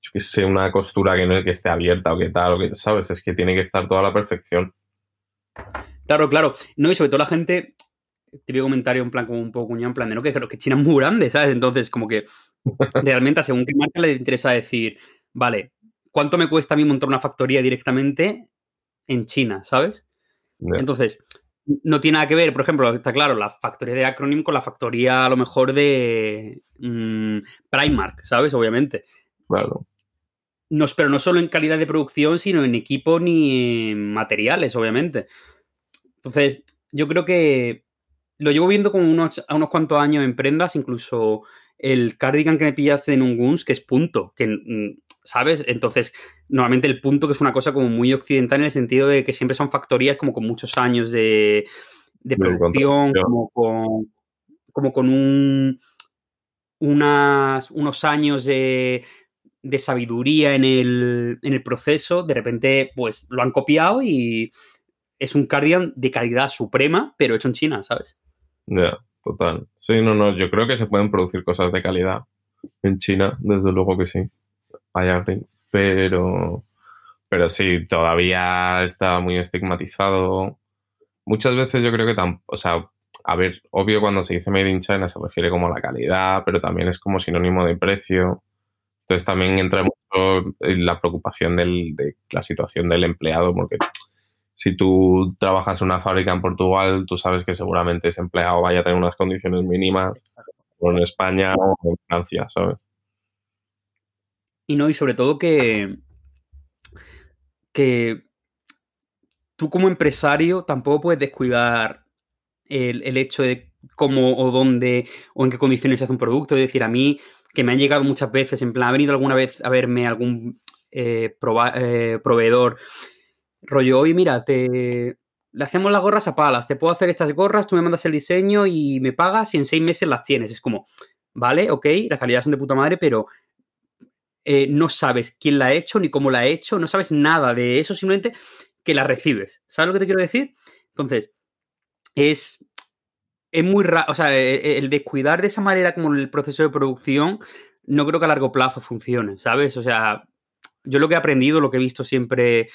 yo qué sé, una costura que no que esté abierta o que tal, o que, ¿sabes? Es que tiene que estar toda a la perfección. Claro, claro. No, y sobre todo la gente, típico comentario en plan como un poco cuñado, en plan de no, que creo que China es muy grande, ¿sabes? Entonces, como que (laughs) realmente según qué marca le interesa decir, vale, ¿cuánto me cuesta a mí montar una factoría directamente en China, ¿sabes? Entonces, no tiene nada que ver, por ejemplo, está claro, la factoría de Acronym con la factoría a lo mejor de mm, Primark, ¿sabes? Obviamente. Claro. No, pero no solo en calidad de producción, sino en equipo ni en materiales, obviamente. Entonces, yo creo que lo llevo viendo como unos, a unos cuantos años en prendas, incluso el cardigan que me pillaste en un Guns, que es punto, que, mm, ¿sabes? Entonces, normalmente el punto que es una cosa como muy occidental en el sentido de que siempre son factorías como con muchos años de, de producción, como con, como con un, unas, unos años de, de sabiduría en el, en el proceso, de repente, pues lo han copiado y es un cardigan de calidad suprema, pero hecho en China, ¿sabes? Ya, total. Sí, no, no, yo creo que se pueden producir cosas de calidad en China, desde luego que sí. Green. pero, pero sí, todavía está muy estigmatizado. Muchas veces yo creo que tampoco, o sea, a ver, obvio cuando se dice Made in China se refiere como a la calidad, pero también es como sinónimo de precio. Entonces también entra mucho la preocupación del- de la situación del empleado, porque si tú trabajas en una fábrica en Portugal, tú sabes que seguramente ese empleado vaya a tener unas condiciones mínimas, o en España o en Francia, ¿sabes? Y no, y sobre todo que, que tú como empresario tampoco puedes descuidar el, el hecho de cómo o dónde o en qué condiciones se hace un producto. Es decir, a mí, que me han llegado muchas veces, en plan, ha venido alguna vez a verme algún eh, eh, proveedor, rollo, oye, mira, te, le hacemos las gorras a palas, te puedo hacer estas gorras, tú me mandas el diseño y me pagas y en seis meses las tienes. Es como, vale, ok, las calidades son de puta madre, pero eh, no sabes quién la ha hecho ni cómo la ha hecho, no sabes nada de eso, simplemente que la recibes. ¿Sabes lo que te quiero decir? Entonces, es, es muy raro, o sea, e, e, el descuidar de esa manera como el proceso de producción, no creo que a largo plazo funcione, ¿sabes? O sea, yo lo que he aprendido, lo que he visto siempre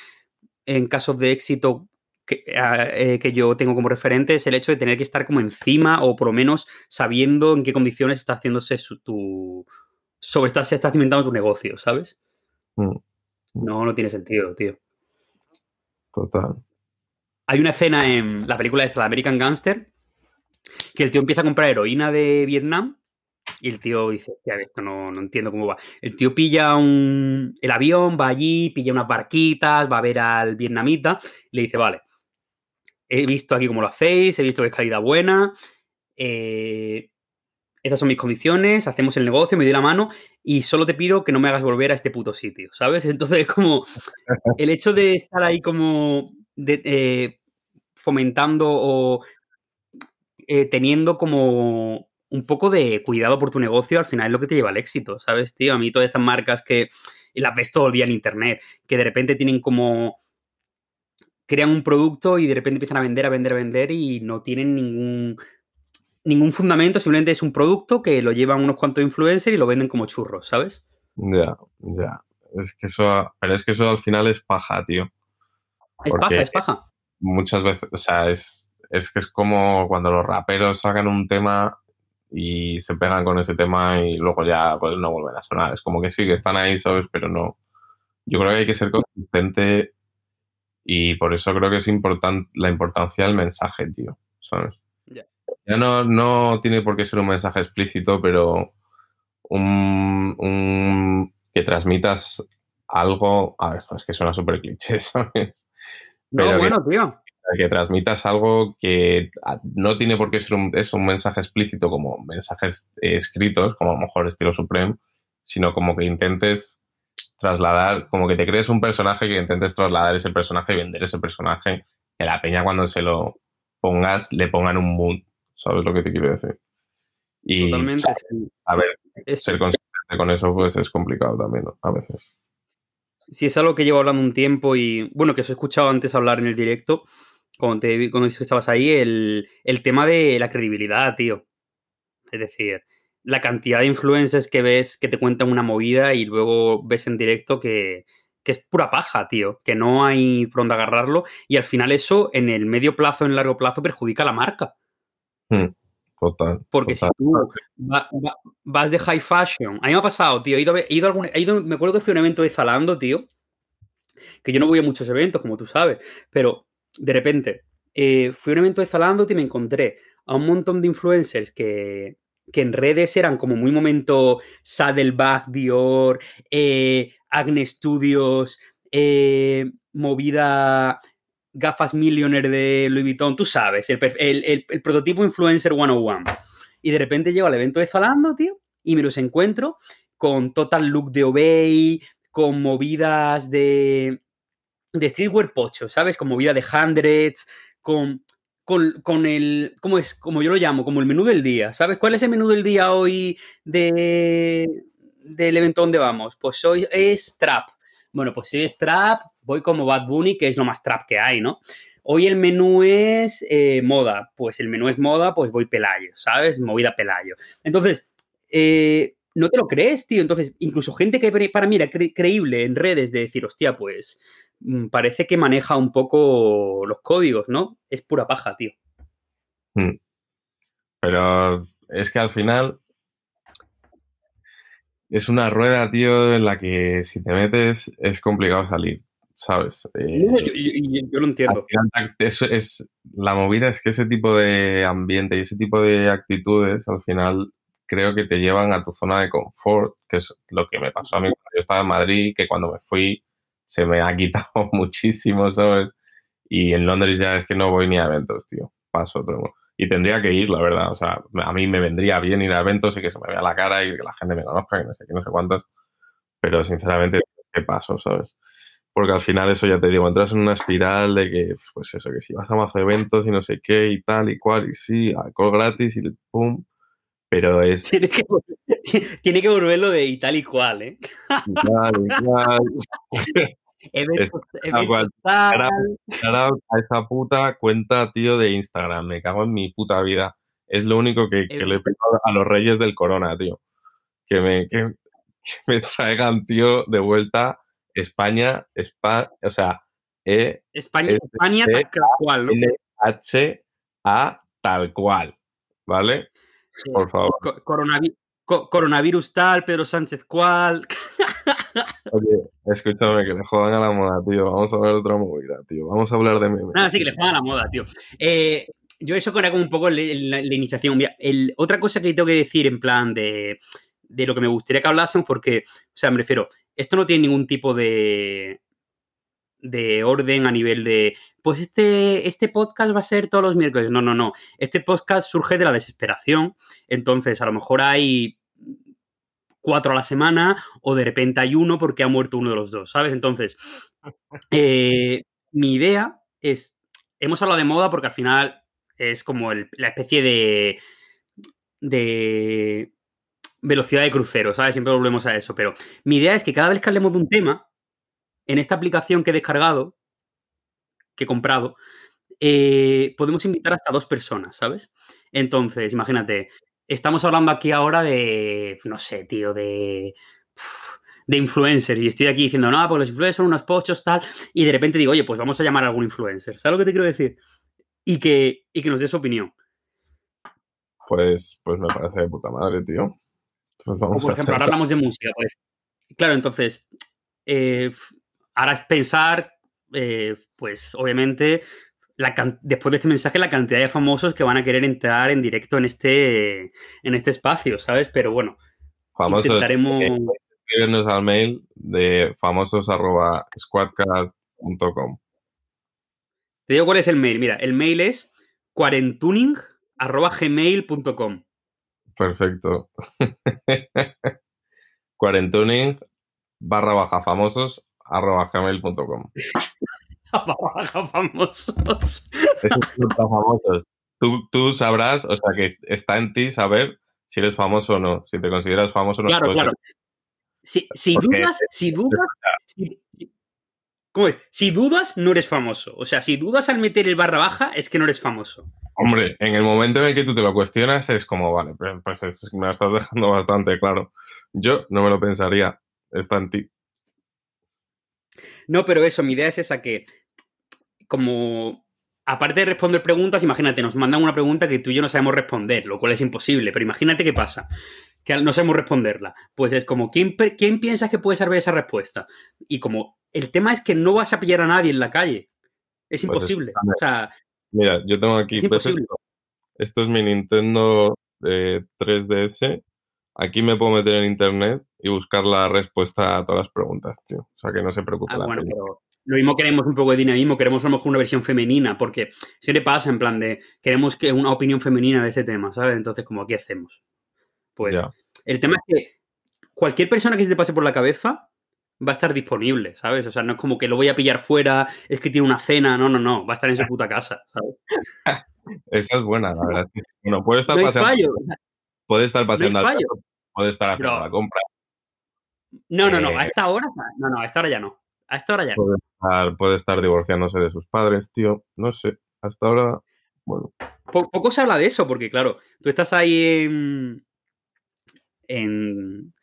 en casos de éxito que, eh, que, yo tengo como referente es el hecho de tener que estar como encima o por lo menos sabiendo en qué condiciones está haciéndose su, tu... sobre está, se está cimentando tu negocio, ¿sabes? Mm. No, no tiene sentido, tío. Total. Hay una escena en la película de American Gangster que el tío empieza a comprar heroína de Vietnam y el tío dice, esto no, no, entiendo cómo va. El tío pilla un, el avión, va allí, pilla unas barquitas, va a ver al vietnamita le dice, vale, he visto aquí cómo lo hacéis, he visto que es calidad buena, eh, estas son mis condiciones, hacemos el negocio, me doy la mano y solo te pido que no me hagas volver a este puto sitio, ¿sabes? (laughs) Entonces, como el hecho de estar ahí como eh, fomentando o eh, teniendo como un poco de cuidado por tu negocio, al final es lo que te lleva al éxito, ¿sabes, tío? A mí todas estas marcas que las ves todo el día en internet, que de repente tienen como crean un producto y de repente empiezan a vender, a vender, a vender y no tienen ningún, ningún fundamento, simplemente es un producto que lo llevan unos cuantos influencers y lo venden como churros, ¿sabes? Ya, ya. Es que eso, pero es que eso al final es paja, tío. Es paja, es paja. Muchas veces, o sea, es, es que es como cuando los raperos sacan un tema y se pegan con ese tema y luego ya pues, no vuelven a sonar. Es como que sí, que están ahí, ¿sabes? Pero no. Yo creo que hay que ser consistente y por eso creo que es importante la importancia del mensaje, tío. ¿Sabes? Ya no, no tiene por qué ser un mensaje explícito, pero un, que transmitas algo. A ver, es que suena súper cliché, (laughs) ¿sabes? no, bueno, tío. Que transmitas algo que no tiene por qué ser un, es un mensaje explícito como mensajes escritos, como a lo mejor estilo Supreme, sino como que intentes trasladar, como que te crees un personaje que intentes trasladar ese personaje y vender ese personaje, que la peña cuando se lo pongas le pongan un mood, ¿sabes lo que te quiero decir? Y Totalmente. a ver, ser consistente con eso pues es complicado también, A veces. Sí, es algo que llevo hablando un tiempo y, bueno, que os he escuchado antes hablar en el directo, cuando, te, cuando estabas ahí, el, el tema de la credibilidad, tío. Es decir, la cantidad de influencers que ves que te cuentan una movida y luego ves en directo que, es pura paja, tío, que no hay por dónde agarrarlo y al final eso en el medio plazo, en el largo plazo perjudica a la marca. Hmm, total. Porque si tú vas de high fashion, a mí me ha pasado, tío, he ido, he ido, he ido me acuerdo que fui a un evento de Zalando, tío, que yo no voy a muchos eventos, como tú sabes, pero de repente eh, fui a un evento de Zalando y me encontré a un montón de influencers que, que en redes eran como muy momento Saddleback, Dior, eh, Agne Studios, eh, movida gafas Millionaire de Louis Vuitton, tú sabes, el, prototipo influencer 101. Y de repente llego al evento de Zalando, tío, y me los encuentro con total look de Obey, con movidas de, de streetwear pocho, ¿sabes? Con movida de hundreds, con con, el, ¿cómo es? Como yo lo llamo, como el menú del día. ¿Sabes cuál es el menú del día hoy de, del evento donde vamos? Pues hoy es trap. Bueno, pues si es trap, voy como Bad Bunny, que es lo más trap que hay, ¿no? Hoy el menú es eh, moda. Pues el menú es moda, pues voy pelayo, ¿sabes? Movida pelayo. Entonces, eh, no te lo crees, tío. Entonces, incluso gente que para mí era creíble en redes de decir, hostia, pues parece que maneja un poco los códigos, ¿no? Es pura paja, tío. Hmm. Pero es que al final es una rueda, tío, en la que si te metes es complicado salir, ¿sabes? Eh, yo, lo entiendo. eso es, la movida es que ese tipo de ambiente y ese tipo de actitudes al final creo que te llevan a tu zona de confort, que es lo que me pasó a mí cuando yo estaba en Madrid, que cuando me fui se me ha quitado (laughs) muchísimo, ¿sabes? Y en Londres ya es que no voy ni a eventos, tío. Paso otro. Y tendría que ir, la verdad. O sea, a mí me vendría bien ir a eventos y que se me vea la cara y que la gente me conozca y no sé qué, no sé cuántos. Pero sinceramente, ¿qué paso, sabes? Porque al final eso ya te digo, entras en una espiral de que, pues eso, que si vas a más eventos y no sé qué y tal y cual, y sí, alcohol gratis y pum. Pero es. (laughs) Tiene que, (laughs) tiene que volverlo de y tal y cual, ¿eh? Y tal y cual. (laughs) a esa puta cuenta, tío, de Instagram. Me cago en mi puta vida. Es lo único que, que le pido a los reyes del corona, tío. Que me, que, que me traigan, tío, de vuelta España, Spa, o sea, E, España, España tal cual, ¿no? H, A, tal cual. ¿Vale? Por favor. Co- coronavi- co- coronavirus tal, Pedro Sánchez cual. Oye, escúchame, que le jodan a la moda, tío. Vamos a hablar de otra movida, tío. Vamos a hablar de memes. Ah, sí, que le juegan a la moda, tío. Eh, yo eso era como un poco la iniciación. Mira, el- otra cosa que tengo que decir en plan de, de lo que me gustaría que hablásemos, porque, o sea, me refiero, esto no tiene ningún tipo de, de orden a nivel de, pues este, este podcast va a ser todos los miércoles. No, no, no. Este podcast surge de la desesperación. Entonces, a lo mejor hay cuatro a la semana o de repente hay uno porque ha muerto uno de los dos, ¿sabes? Entonces, (laughs) eh, mi idea es, hemos hablado de moda porque al final es como el- la especie de, de velocidad de crucero, ¿sabes? Siempre volvemos a eso, pero mi idea es que cada vez que hablemos de un tema, en esta aplicación que he descargado, que he comprado, eh, podemos invitar hasta dos personas, ¿sabes? Entonces, imagínate, estamos hablando aquí ahora de, no sé, tío, de, de influencers y estoy aquí diciendo, no, pues los influencers son unos pochos, tal, y de repente digo, oye, pues vamos a llamar a algún influencer, ¿sabes lo que te quiero decir? Y que, y que nos dé su opinión. Pues, pues me parece de puta madre, tío. Pues O por a ejemplo, ahora hablamos de música. Pues. Claro, entonces, eh, ahora es pensar, eh, pues obviamente, la después de este mensaje, la cantidad de famosos que van a querer entrar en directo en este, en este espacio, ¿sabes? Pero bueno, famosos. intentaremos... eh, escríbenos al mail de famosos arroba squadcast.com. Te digo cuál es el mail. Mira, el mail es cuarentuning.gmail.com. Perfecto. (laughs) Cuarentuning barra baja famosos arroba gmail.com. famosos. Famosos. Tú, tú sabrás, o sea que está en ti saber si eres famoso o no. Si te consideras famoso o no. Claro, Pues, claro. Si, si dudas, si dudas, si- ¿cómo es? Si dudas, no eres famoso. O sea, si dudas al meter el barra baja, es que no eres famoso. Hombre, en el momento en el que tú te lo cuestionas es como, vale, pues, pues es- me lo estás dejando bastante claro. Yo no me lo pensaría. Está en ti. No, pero eso, mi idea es esa que, como, aparte de responder preguntas, imagínate, nos mandan una pregunta que tú y yo no sabemos responder, lo cual es imposible, pero imagínate qué pasa, que no sabemos responderla. Pues es como, ¿quién, quién piensas que puede saber esa respuesta? Y como, el tema es que no vas a pillar a nadie en la calle. Es Pues imposible. o sea, Mira, yo tengo aquí. Es ¿ves imposible. esto? Esto es mi Nintendo eh, 3DS. Aquí me puedo meter en internet y buscar la respuesta a todas las preguntas, tío. O sea que no se preocupe Ah, la bueno, peña. pero lo mismo queremos un poco de dinamismo, queremos a lo mejor una versión femenina, porque siempre pasa en plan de queremos que una opinión femenina de este tema, ¿sabes? Entonces, como aquí hacemos. Pues Ya. el tema es que cualquier persona que se te pase por la cabeza va a estar disponible, ¿sabes? O sea, no es como que lo voy a pillar fuera, es que tiene una cena, no, no, no, va a estar en su (laughs) puta casa, ¿sabes? Esa es buena, la verdad. Bueno, puede estar No hay paseando, fallo. Puede estar paseando al fallo. perro, puede estar haciendo la compra, No, no, no, a Eh. esta hora, no, no, a esta hora ya no. A esta hora ya no. puede estar, puede estar divorciándose de sus padres, tío. No sé. Hasta ahora, bueno, Po- poco se habla de eso, porque claro, tú estás ahí en, en,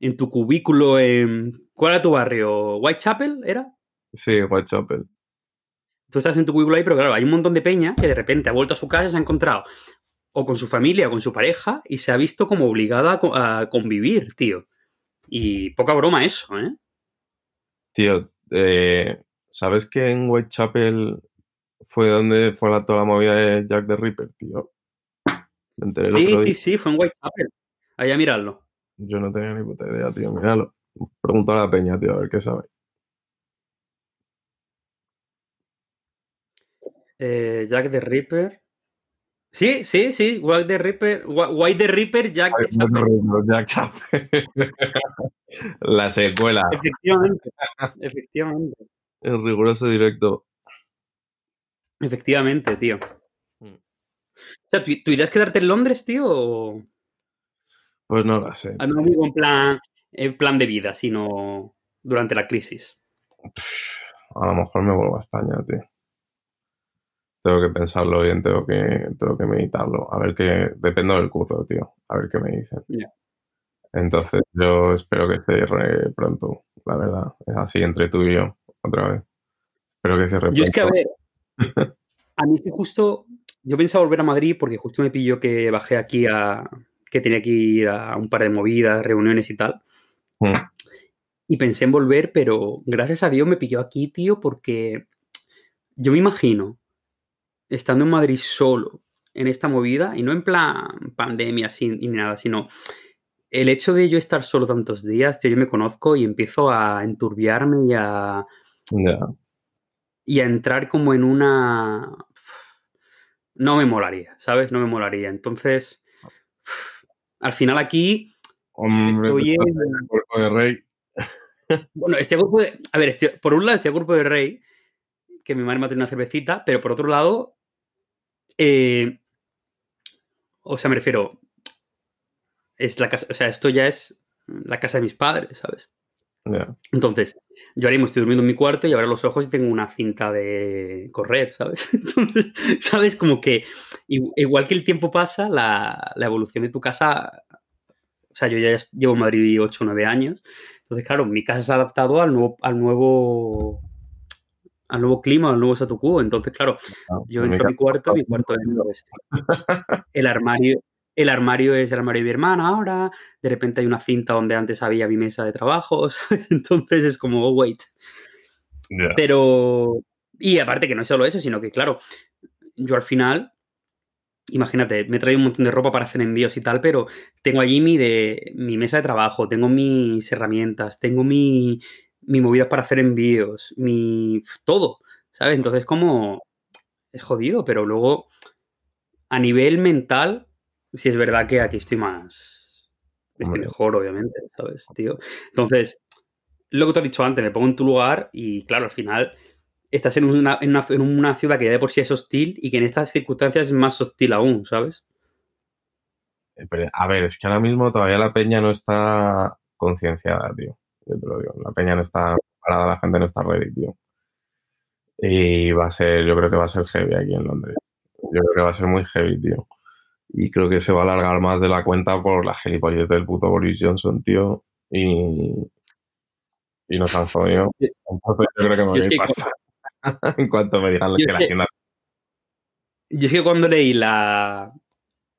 en tu cubículo en... ¿Cuál era tu barrio? ¿Whitechapel era? sí, Whitechapel. Tú estás en tu cubículo ahí, pero claro, hay un montón de peña que de repente ha vuelto a su casa y se ha encontrado o con su familia o con su pareja y se ha visto como obligada a, co- a convivir, tío. Y poca broma eso, ¿eh? Tío, eh, ¿sabes que en Whitechapel fue donde fue la, toda la movida de Jack the Ripper, tío? Me enteré el Sí, otro sí, día. sí, fue en Whitechapel. Allá mirarlo. Yo no tenía ni puta idea, tío. Míralo. Pregunta a la peña, tío, a ver qué sabe. Eh, Jack the Ripper. Sí, sí, sí, Jack the Ripper, White the Ripper, Jack the Chapel. Jack Chapel. (laughs) la secuela. Efectivamente, efectivamente, En riguroso directo. efectivamente, tío. Mm. O sea, ¿tu, tu idea es quedarte en Londres, tío? O Pues no lo sé. Ah, no digo en plan, en plan de vida, sino durante la crisis? A lo mejor me vuelvo a España, tío. Tengo que pensarlo bien, tengo que, tengo que meditarlo. A ver qué, dependo del curro, tío. A ver qué me dicen. Ya. Entonces yo espero que cierre pronto, la verdad. Es así entre tú y yo, otra vez. Espero que cierre Yo es que, a pronto. ver, (laughs) a mí es que justo, yo pensaba volver a Madrid porque justo me pilló que bajé aquí a, que tenía que ir a un par de movidas, reuniones y tal. Mm, Y pensé en volver, pero gracias a Dios me pilló aquí, tío, porque yo me imagino estando en Madrid solo en esta movida, y no en plan pandemia sin, y nada, sino el hecho de yo estar solo tantos días, tío, yo me conozco y empiezo a enturbiarme y a, y a entrar como en una... No me molaría, ¿sabes? No me molaría. Entonces, al final aquí Hombre, estoy en... en el cuerpo de rey. Bueno, este grupo de. A ver, este- por un lado, este grupo de Rey, que mi madre me ha traído una cervecita, pero por otro lado. Eh, o sea, me refiero. Es la casa. O sea, esto ya es la casa de mis padres, ¿sabes? Entonces, yo ahora mismo estoy durmiendo en mi cuarto y abro los ojos y tengo una cinta de correr, ¿sabes? (laughs) Entonces, ¿sabes? Como que igual que el tiempo pasa, la, la evolución de tu casa. O sea, yo ya llevo en Madrid 8 o 9 años. Entonces, claro, mi casa se ha adaptado al nuevo, al nuevo, al nuevo clima, al nuevo statu quo. Entonces, claro, ah, yo entro a mi cuarto, mi cuarto es pues, el armario. El armario es el armario de mi hermana ahora. De repente hay una cinta donde antes había mi mesa de trabajo. (laughs) ¿sabes? Entonces es como, oh, wait. Pero. Y aparte que no es solo eso, sino que, claro, yo al final. Imagínate, me he traído un montón de ropa para hacer envíos y tal, pero tengo allí mi, de, mi mesa de trabajo, tengo mis herramientas, tengo mi, mi movida para hacer envíos, mi. todo, ¿sabes? Entonces, como. Es jodido, pero luego. A nivel mental, sí es verdad que aquí estoy más. Estoy mejor, obviamente, ¿sabes, tío? Entonces, lo que te has dicho antes, me pongo en tu lugar y, claro, al final estás en una, en una, en una ciudad que ya de por sí es hostil y que en estas circunstancias es más hostil aún, ¿sabes? Eh, a ver, es que ahora mismo todavía la peña no está concienciada, tío. Yo te lo digo. La peña no está preparada, la gente no está ready, tío. Y va a ser, yo creo que va a ser heavy aquí en Londres. Yo creo que va a ser muy heavy, tío. Y creo que se va a alargar más de la cuenta por la gilipollez del puto Boris Johnson, tío. Y, y nos han jodido. Entonces yo creo que me voy a ir para (laughs) en cuanto me digan que la agenda Yo es que cuando leí la.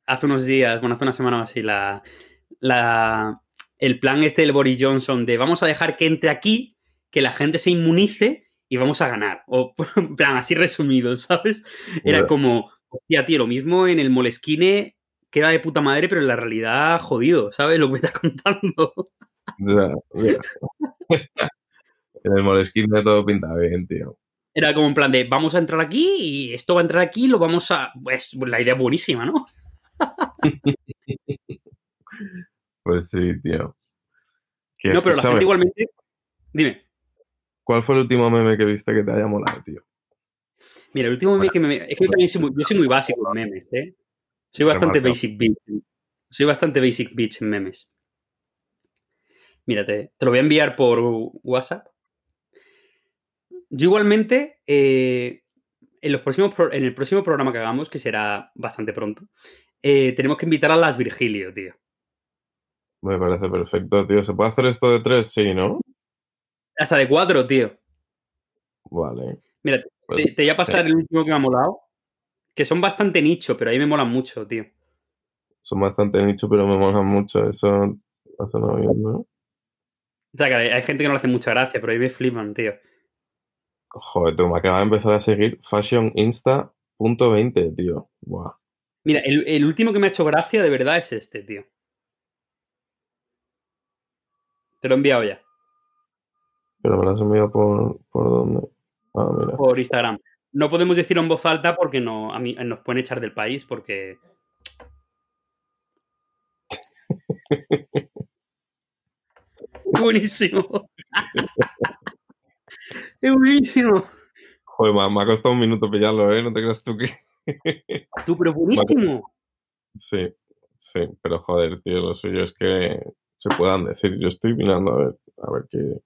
Hace unos días, bueno, hace una semana o así, la. la el plan este del Boris Johnson de vamos a dejar que entre aquí, que la gente se inmunice y vamos a ganar. O (laughs) en plan, así resumido, ¿sabes? Era como, hostia, tío, lo mismo en el Moleskine queda de puta madre, pero en la realidad jodido, ¿sabes? Lo que me estás (laughs) contando. En el Moleskine todo pinta bien, tío. Era como en plan de vamos a entrar aquí y esto va a entrar aquí, lo vamos a. Pues la idea es buenísima, ¿no? (laughs) Pues sí, tío. No, pero la gente igualmente. Dime. ¿Cuál fue el último meme que viste que te haya molado, tío? Mira, el último meme que me. Es que yo también soy muy, yo soy muy básico en memes, ¿eh? Soy bastante basic bitch. Soy bastante basic bitch en memes. Mírate, te lo voy a enviar por WhatsApp. Yo igualmente, eh, en, los próximos pro- en el próximo programa que hagamos, que será bastante pronto, eh, tenemos que invitar a las Virgilio, tío. Me parece perfecto, tío. ¿Se puede hacer esto de tres? Sí, ¿no? Hasta de cuatro, tío. Vale. Mira, Pues, te, te voy a pasar el último que me ha molado, que son bastante nicho, pero ahí me molan mucho, tío. son bastante nicho, pero me molan mucho. Eso, eso no bien, ¿no? O sea, que hay, hay gente que no le hace mucha gracia, pero ahí me flipan, tío. Joder, tú me acabas de empezar a seguir fashioninsta.20, tío. Buah. Mira, el, el último que me ha hecho gracia de verdad es este, tío. Te lo he enviado ya, Pero me lo has enviado por, por dónde. Ah, mira. por Instagram. No podemos decirlo en voz alta porque no, a mí, nos pueden echar del país porque... (laughs) buenísimo. (laughs) es buenísimo. Joder, me, me ha costado un minuto pillarlo, ¿eh? No te creas tú que. Tú, pero buenísimo. Sí, sí, pero joder, tío, lo suyo es que se puedan decir. Yo estoy mirando a ver, a ver qué.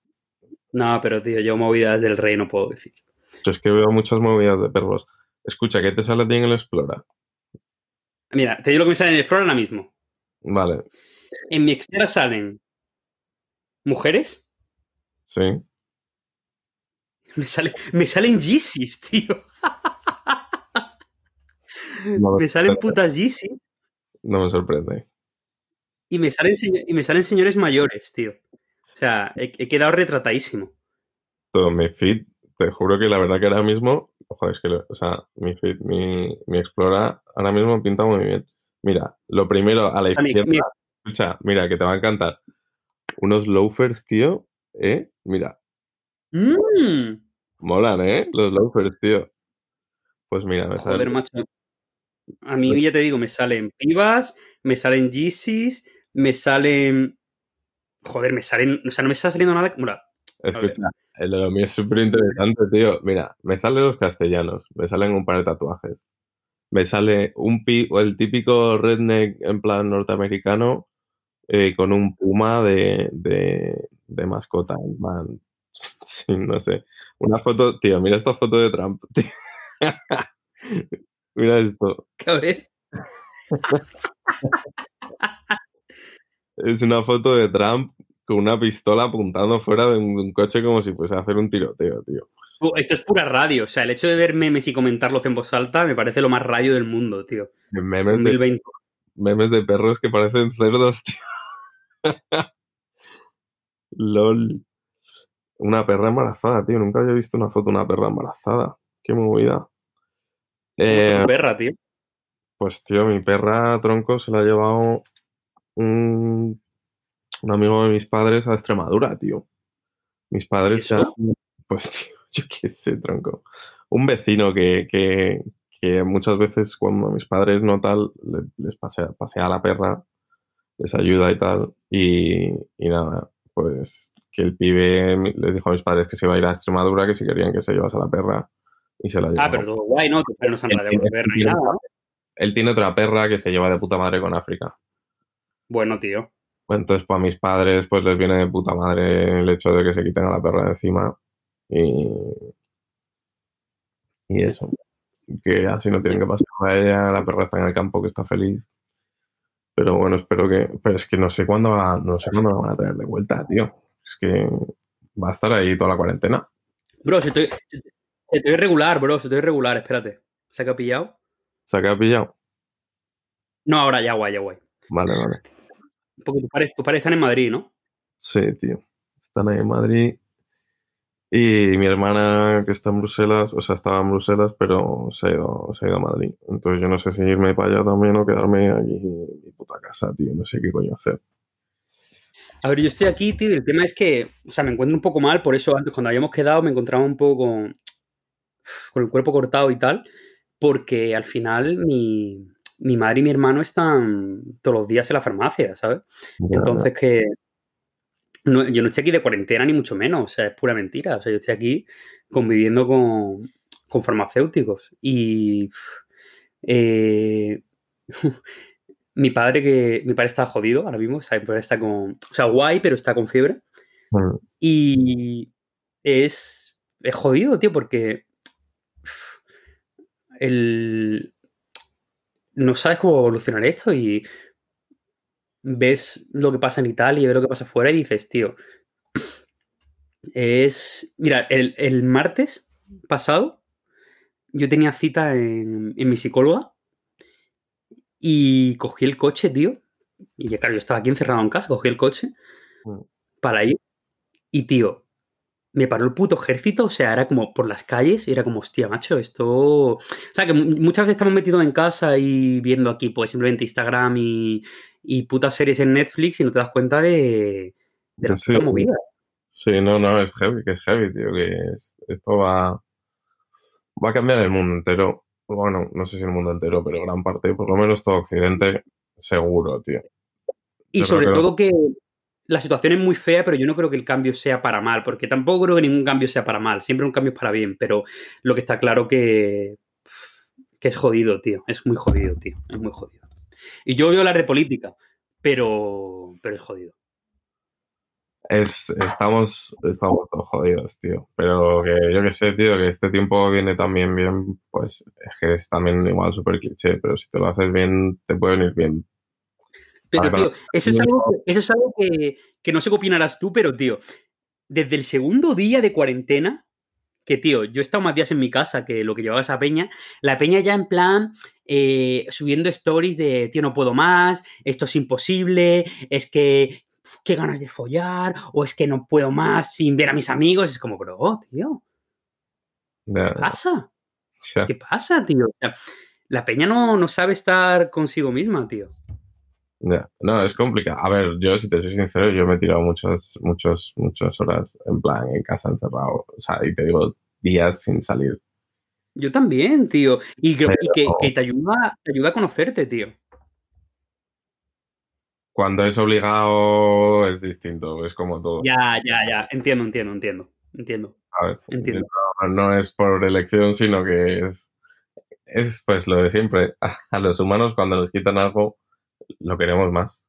No, pero tío, yo movidas del rey no puedo decir. Yo es que veo muchas movidas de perros. Escucha, ¿qué te sale a ti en el Explora? Mira, te digo lo que me sale en el Explore ahora mismo. Vale, En mi Explora salen mujeres, sí. me, sale, me salen Yeezys, tío. No me Me salen putas Yeezys no me sorprende. Y me salen, y me salen señores mayores, tío. O sea, he, he quedado retratadísimo. Todo mi feed, te juro que la verdad que ahora mismo, ojo, es que, o sea, mi feed, mi, mi Explora ahora mismo pinta muy bien. Mira, lo primero a la O sea, mi- izquierda, mi- escucha, mira, que te va a encantar. Unos loafers, tío, ¿eh? Mira, Mm, molan, ¿eh? Los loafers, tío. Pues mira, me joder, sale. macho. A mí, ya te digo, me salen pibas, me salen Yeezys, me salen. Joder, me salen. O sea, no me está saliendo nada. Bueno. Escucha, el de lo mío es súper interesante, tío. Mira, me salen los castellanos, me salen un par de tatuajes. Me sale un pi o el típico redneck en plan norteamericano eh, con un puma de, de, de mascota, (laughs) sí, no sé. Una foto, tío, mira esta foto de Trump, (laughs) tío. Mira esto. (laughs) ver. Es una foto de Trump con una pistola apuntando fuera de un, coche como si fuese a hacer un tiroteo, tío. Esto es pura radio. O sea, el hecho de ver memes y comentarlos en voz alta me parece lo más radio del mundo, tío. Memes de 2020. memes de perros que parecen cerdos, tío. (laughs) LOL. Una perra embarazada, tío. Nunca había visto una foto de una perra embarazada. Qué movida. Eh, Tu perra, tío. pues, tío, mi perra tronco se la ha llevado un, un amigo de mis padres a Extremadura, tío. Mis padres. Pues, (laughs) tío, yo qué sé, tronco. Un vecino que, que, que muchas veces cuando mis padres no tal, le- les pasea, pasea a la perra, les ayuda y tal. Y, y nada, pues que el pibe les dijo a mis padres que se iba a ir a Extremadura, que si querían que se llevase a la perra. Y se la llevó. Ah, pero todo guay, ¿no? Tu perro no se han de él ni nada. Él tiene otra perra que se lleva de puta madre con África. Bueno, tío. Entonces, para mis padres, pues les viene de puta madre el hecho de que se quiten a la perra de encima. Y, y eso. Que así no tienen que pasar a ella. La perra está en el campo, que está feliz. Pero bueno, espero que. Pero es que no sé cuándo, va- no sé cuándo la van a traer de vuelta, tío. Es que va a estar ahí toda la cuarentena. Bro, se te, se te- se te ve regular, bro. Se te ve regular. Espérate. ¿Se ha pillado? ¿Se ha pillado? No, ahora ya guay, ya guay. Vale, vale. Porque tus padres, tus padres están en Madrid, ¿no? Sí, tío. Están ahí en Madrid. Y mi hermana, que está en Bruselas, o sea, estaba en Bruselas, pero se ha ido, se ha ido a Madrid. Entonces yo no sé si irme para allá también o quedarme aquí en mi puta casa, tío. No sé qué coño hacer. A ver, yo estoy aquí, tío, y el tema es que, o sea, me encuentro un poco mal, por eso antes, cuando habíamos quedado, me encontraba un poco con, con el cuerpo cortado y tal, porque al final mi, mi madre y mi hermano están todos los días en la farmacia, ¿sabes? Entonces que no- yo no estoy aquí de cuarentena ni mucho menos, o sea, es pura mentira. O sea, yo estoy aquí conviviendo con, con farmacéuticos y eh, (laughs) mi padre que mi padre está jodido ahora mismo, o sea, mi padre está con, o sea, guay, pero está con fiebre Mm, y es, es jodido, tío, porque el, no sabes cómo evolucionar esto y ves lo que pasa en Italia y ves lo que pasa afuera y dices, tío, es... Mira, el, el martes pasado yo tenía cita en, en mi psicóloga y cogí el coche, tío. Y ya, claro, yo estaba aquí encerrado en casa, cogí el coche Mm. para ir y, tío, me paró el puto ejército, o sea, era como por las calles y era como, hostia, macho, esto... O sea, que mu- muchas veces estamos metidos en casa y viendo aquí, pues, simplemente Instagram y, y putas series en Netflix y no te das cuenta de, de la Sí. puta movida. Sí, no, no, es heavy, que es heavy, tío. Que es- esto va, va a cambiar el mundo entero. Bueno, no sé si el mundo entero, pero gran parte, por lo menos todo Occidente, seguro, tío. Y sobre todo que la situación es muy fea, pero yo no creo que el cambio sea para mal, porque tampoco creo que ningún cambio sea para mal, siempre un cambio es para bien, pero lo que está claro que, que es jodido, tío, es muy jodido, tío, es muy jodido. Y yo a hablar de política, pero, pero es jodido. Es, estamos, estamos todos jodidos, tío. Pero que yo que sé, tío, que este tiempo viene también bien, pues es que es también igual súper cliché, pero si te lo haces bien, te puede venir bien. Pero, tío, eso es algo, que- eso es algo que, que no sé qué opinarás tú, pero, tío, desde el segundo día de cuarentena, que, tío, yo he estado más días en mi casa que lo que llevaba esa peña, la peña ya en plan eh, subiendo stories de, tío, no puedo más, esto es imposible, es que, qué ganas de follar, o es que no puedo más sin ver a mis amigos. Es como, bro, tío, ¿qué pasa? ¿Qué pasa, tío? O sea, la peña no, no sabe estar consigo misma, tío. Ya, No, es complicado. A ver, yo si te soy sincero, yo me he tirado muchas, muchas, muchas horas en plan en casa encerrado. O sea, y te digo, días sin salir. Yo también, tío. Y, y que- te, ayuda, te ayuda a conocerte, tío. Cuando es obligado es distinto, es como todo. Ya, ya, ya. Entiendo, entiendo, entiendo. Entiendo. ¿sabes? Entiendo. No, no es por elección, sino que es, es pues lo de siempre. A, (laughs) a los humanos cuando nos quitan algo, lo queremos más.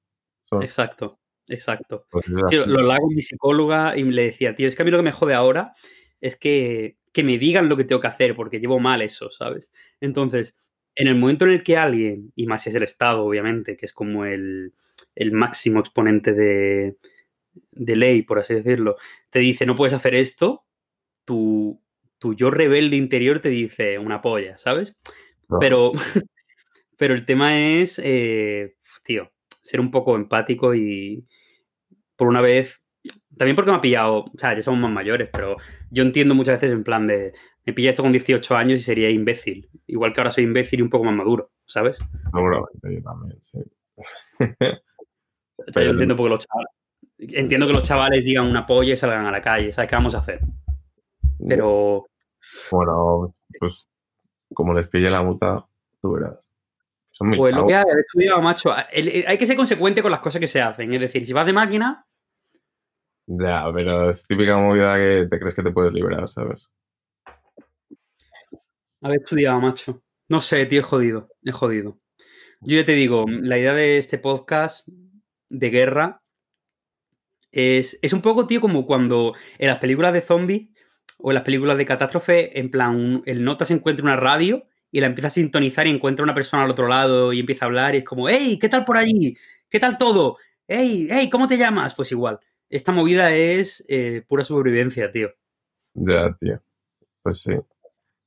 Exacto, exacto. pues, es Sí, lo con mi psicóloga y le decía, tío, es que a mí lo que me jode ahora es que, que me digan lo que tengo que hacer, porque llevo mal eso, ¿sabes? Entonces, en el momento en el que alguien, y más si es el Estado, obviamente, que es como el, el máximo exponente de, de ley, por así decirlo, te dice, no puedes hacer esto, tu, tu yo rebelde interior te dice una polla, ¿sabes? No. Pero, (laughs) pero el tema es, eh, tío, ser un poco empático y por una vez, también porque me ha pillado, o sea, ya somos más mayores, pero yo entiendo muchas veces en plan de, me pilla esto con 18 años y sería imbécil. Igual que ahora soy imbécil y un poco más maduro, ¿sabes? Seguramente yo también, sí. (laughs) O sea, Pero- yo entiendo porque los chavales, entiendo que los chavales digan una polla y salgan a la calle, ¿sabes qué vamos a hacer? Pero Bueno, pues como les pille la multa, tú verás. Son mil pues lo que he estudiado, macho, el- el- hay que ser consecuente con las cosas que se hacen. Es decir, si vas de máquina, Ya, pero es típica movida que te crees que te puedes liberar, ¿sabes? Haber estudiado, macho. No sé, tío, es jodido. Es jodido. Yo ya te digo, la idea de este podcast de guerra es, es un poco, tío, como cuando en las películas de zombies o en las películas de catástrofe, en plan, un- el nota se encuentra una radio y la empieza a sintonizar y encuentra una persona al otro lado y empieza a hablar y es como, hey, ¿qué tal por allí? ¿Qué tal todo? Hey, hey, ¿cómo te llamas? Pues igual. Esta movida es eh, pura supervivencia, tío. Ya, tío. Pues sí.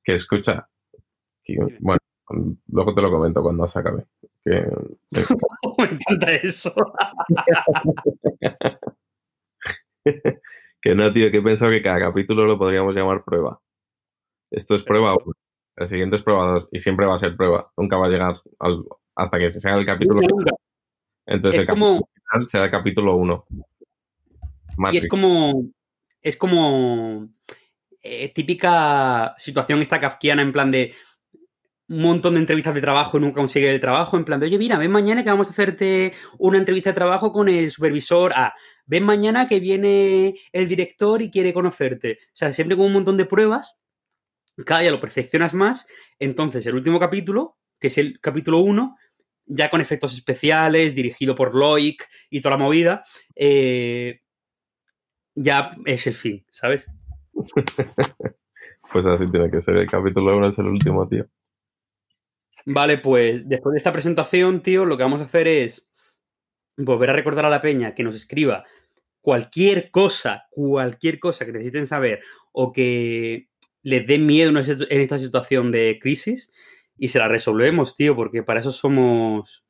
Que escucha. que- bueno, luego te lo comento cuando se acabe. Que, sí. (laughs) Me encanta eso. (laughs) que no, tío, que he pensado que cada capítulo lo podríamos llamar prueba. Esto es prueba (laughs) 1. El siguiente es prueba 2. Y siempre va a ser prueba. Nunca va a llegar al- hasta que se sea el capítulo. Nunca, nunca. Entonces Es el como- capítulo final será el capítulo 1. Y es como. Es como. eh, típica situación esta kafkiana en plan de un montón de entrevistas de trabajo y nunca consigue el trabajo. En plan de, oye, mira, ven mañana que vamos a hacerte una entrevista de trabajo con el supervisor A. Ven mañana que viene el director y quiere conocerte. O sea, siempre con un montón de pruebas. Cada día lo perfeccionas más. Entonces, el último capítulo, que es el capítulo 1, ya con efectos especiales, dirigido por Loic y toda la movida, eh, ya es el fin, ¿sabes? (laughs) Pues así tiene que ser. El capítulo 1 es el último, tío. Vale, pues después de esta presentación, tío, lo que vamos a hacer es volver a recordar a la peña que nos escriba cualquier cosa, cualquier cosa que necesiten saber o que les dé miedo en esta- situación de crisis y se la resolvemos, tío, porque para eso somos,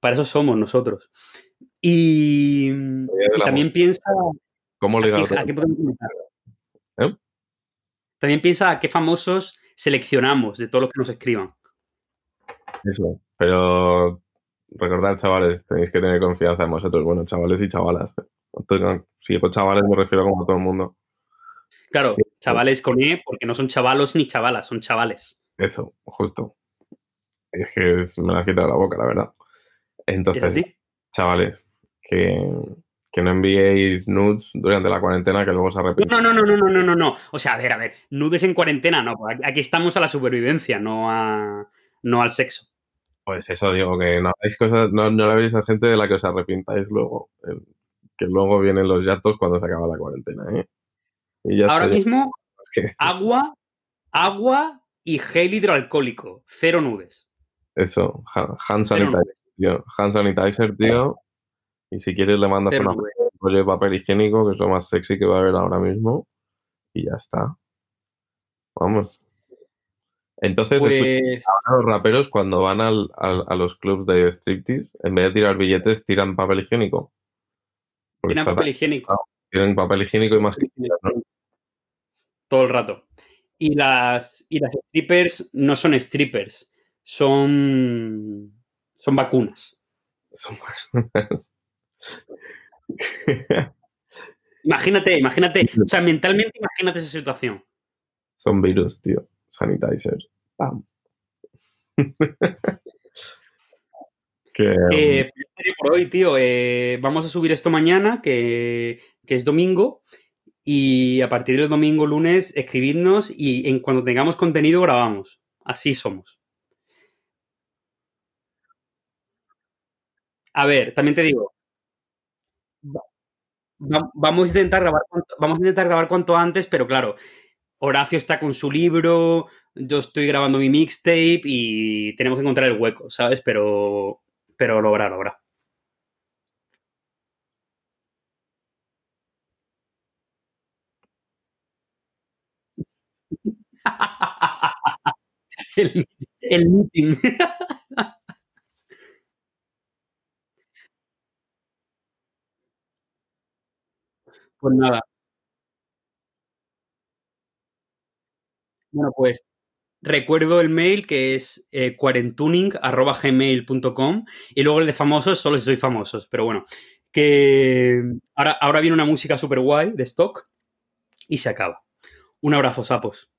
para eso somos nosotros. Y, también piensa ¿Cómo ¿A ligar qué, a qué podemos? ¿Eh? También piensa a qué famosos seleccionamos de todos los que nos escriban. Eso. Pero recordad, chavales, tenéis que tener confianza en vosotros. Bueno, chavales y chavalas. Si digo chavales, me refiero como a todo el mundo. Claro, chavales con E, porque no son chavalos ni chavalas, son chavales. Eso, justo. Es que es- me la has quitado la boca, la verdad. ¿Es Entonces, así? chavales, que, que no enviéis nudes durante la cuarentena, que luego se arrepienten. No, no, no, no, no, no, no, no. O sea, a ver, a ver, nudes en cuarentena, no. Aquí estamos a la supervivencia, no a no al sexo. Pues eso digo, que no hagáis cosas, no, no la veréis a gente de la que os arrepintáis luego. Que luego vienen los yatos cuando se acaba la cuarentena, ¿eh? Y ya Ahora está, ya- mismo, (laughs) agua, agua y gel hidroalcohólico. Cero nubes. Eso, ha- hand sanitizer, tío. Hand sanitizer, tío. Y si quieres le mandas una rollo de papel higiénico, que es lo más sexy que va a haber ahora mismo. Y ya está. Vamos. Entonces, Pues ahora los raperos cuando van al- al- a los clubs de striptease, en vez de tirar billetes, tiran papel higiénico. Está- papel higiénico tienen papel higiénico y mascarillas, ¿no? todo el rato. Y las, y las strippers no son strippers, son, son vacunas. Son buenas. (laughs) Imagínate, imagínate, o sea, mentalmente imagínate esa situación. Son virus, tío. Sanitizer. Pam. (laughs) Eh, estaría por hoy, tío. Eh, vamos a subir esto mañana, que, que es domingo. Y a partir del domingo, lunes, escribidnos y en cuando tengamos contenido grabamos. Así somos. A ver, también te digo. va- va- vamos a intentar grabar vamos a intentar grabar cuanto antes, pero claro, Horacio está con su libro, yo estoy grabando mi mixtape y tenemos que encontrar el hueco, ¿sabes? Pero, pero lo habrá, lo habrá. el, (laughs) el meeting. (laughs) Pues nada. Bueno, pues recuerdo el mail que es eh, cuarentuning.gmail.com y luego el de famosos solo si soy famosos. Pero bueno, que ahora, ahora viene una música super guay de stock y se acaba. Un abrazo, sapos.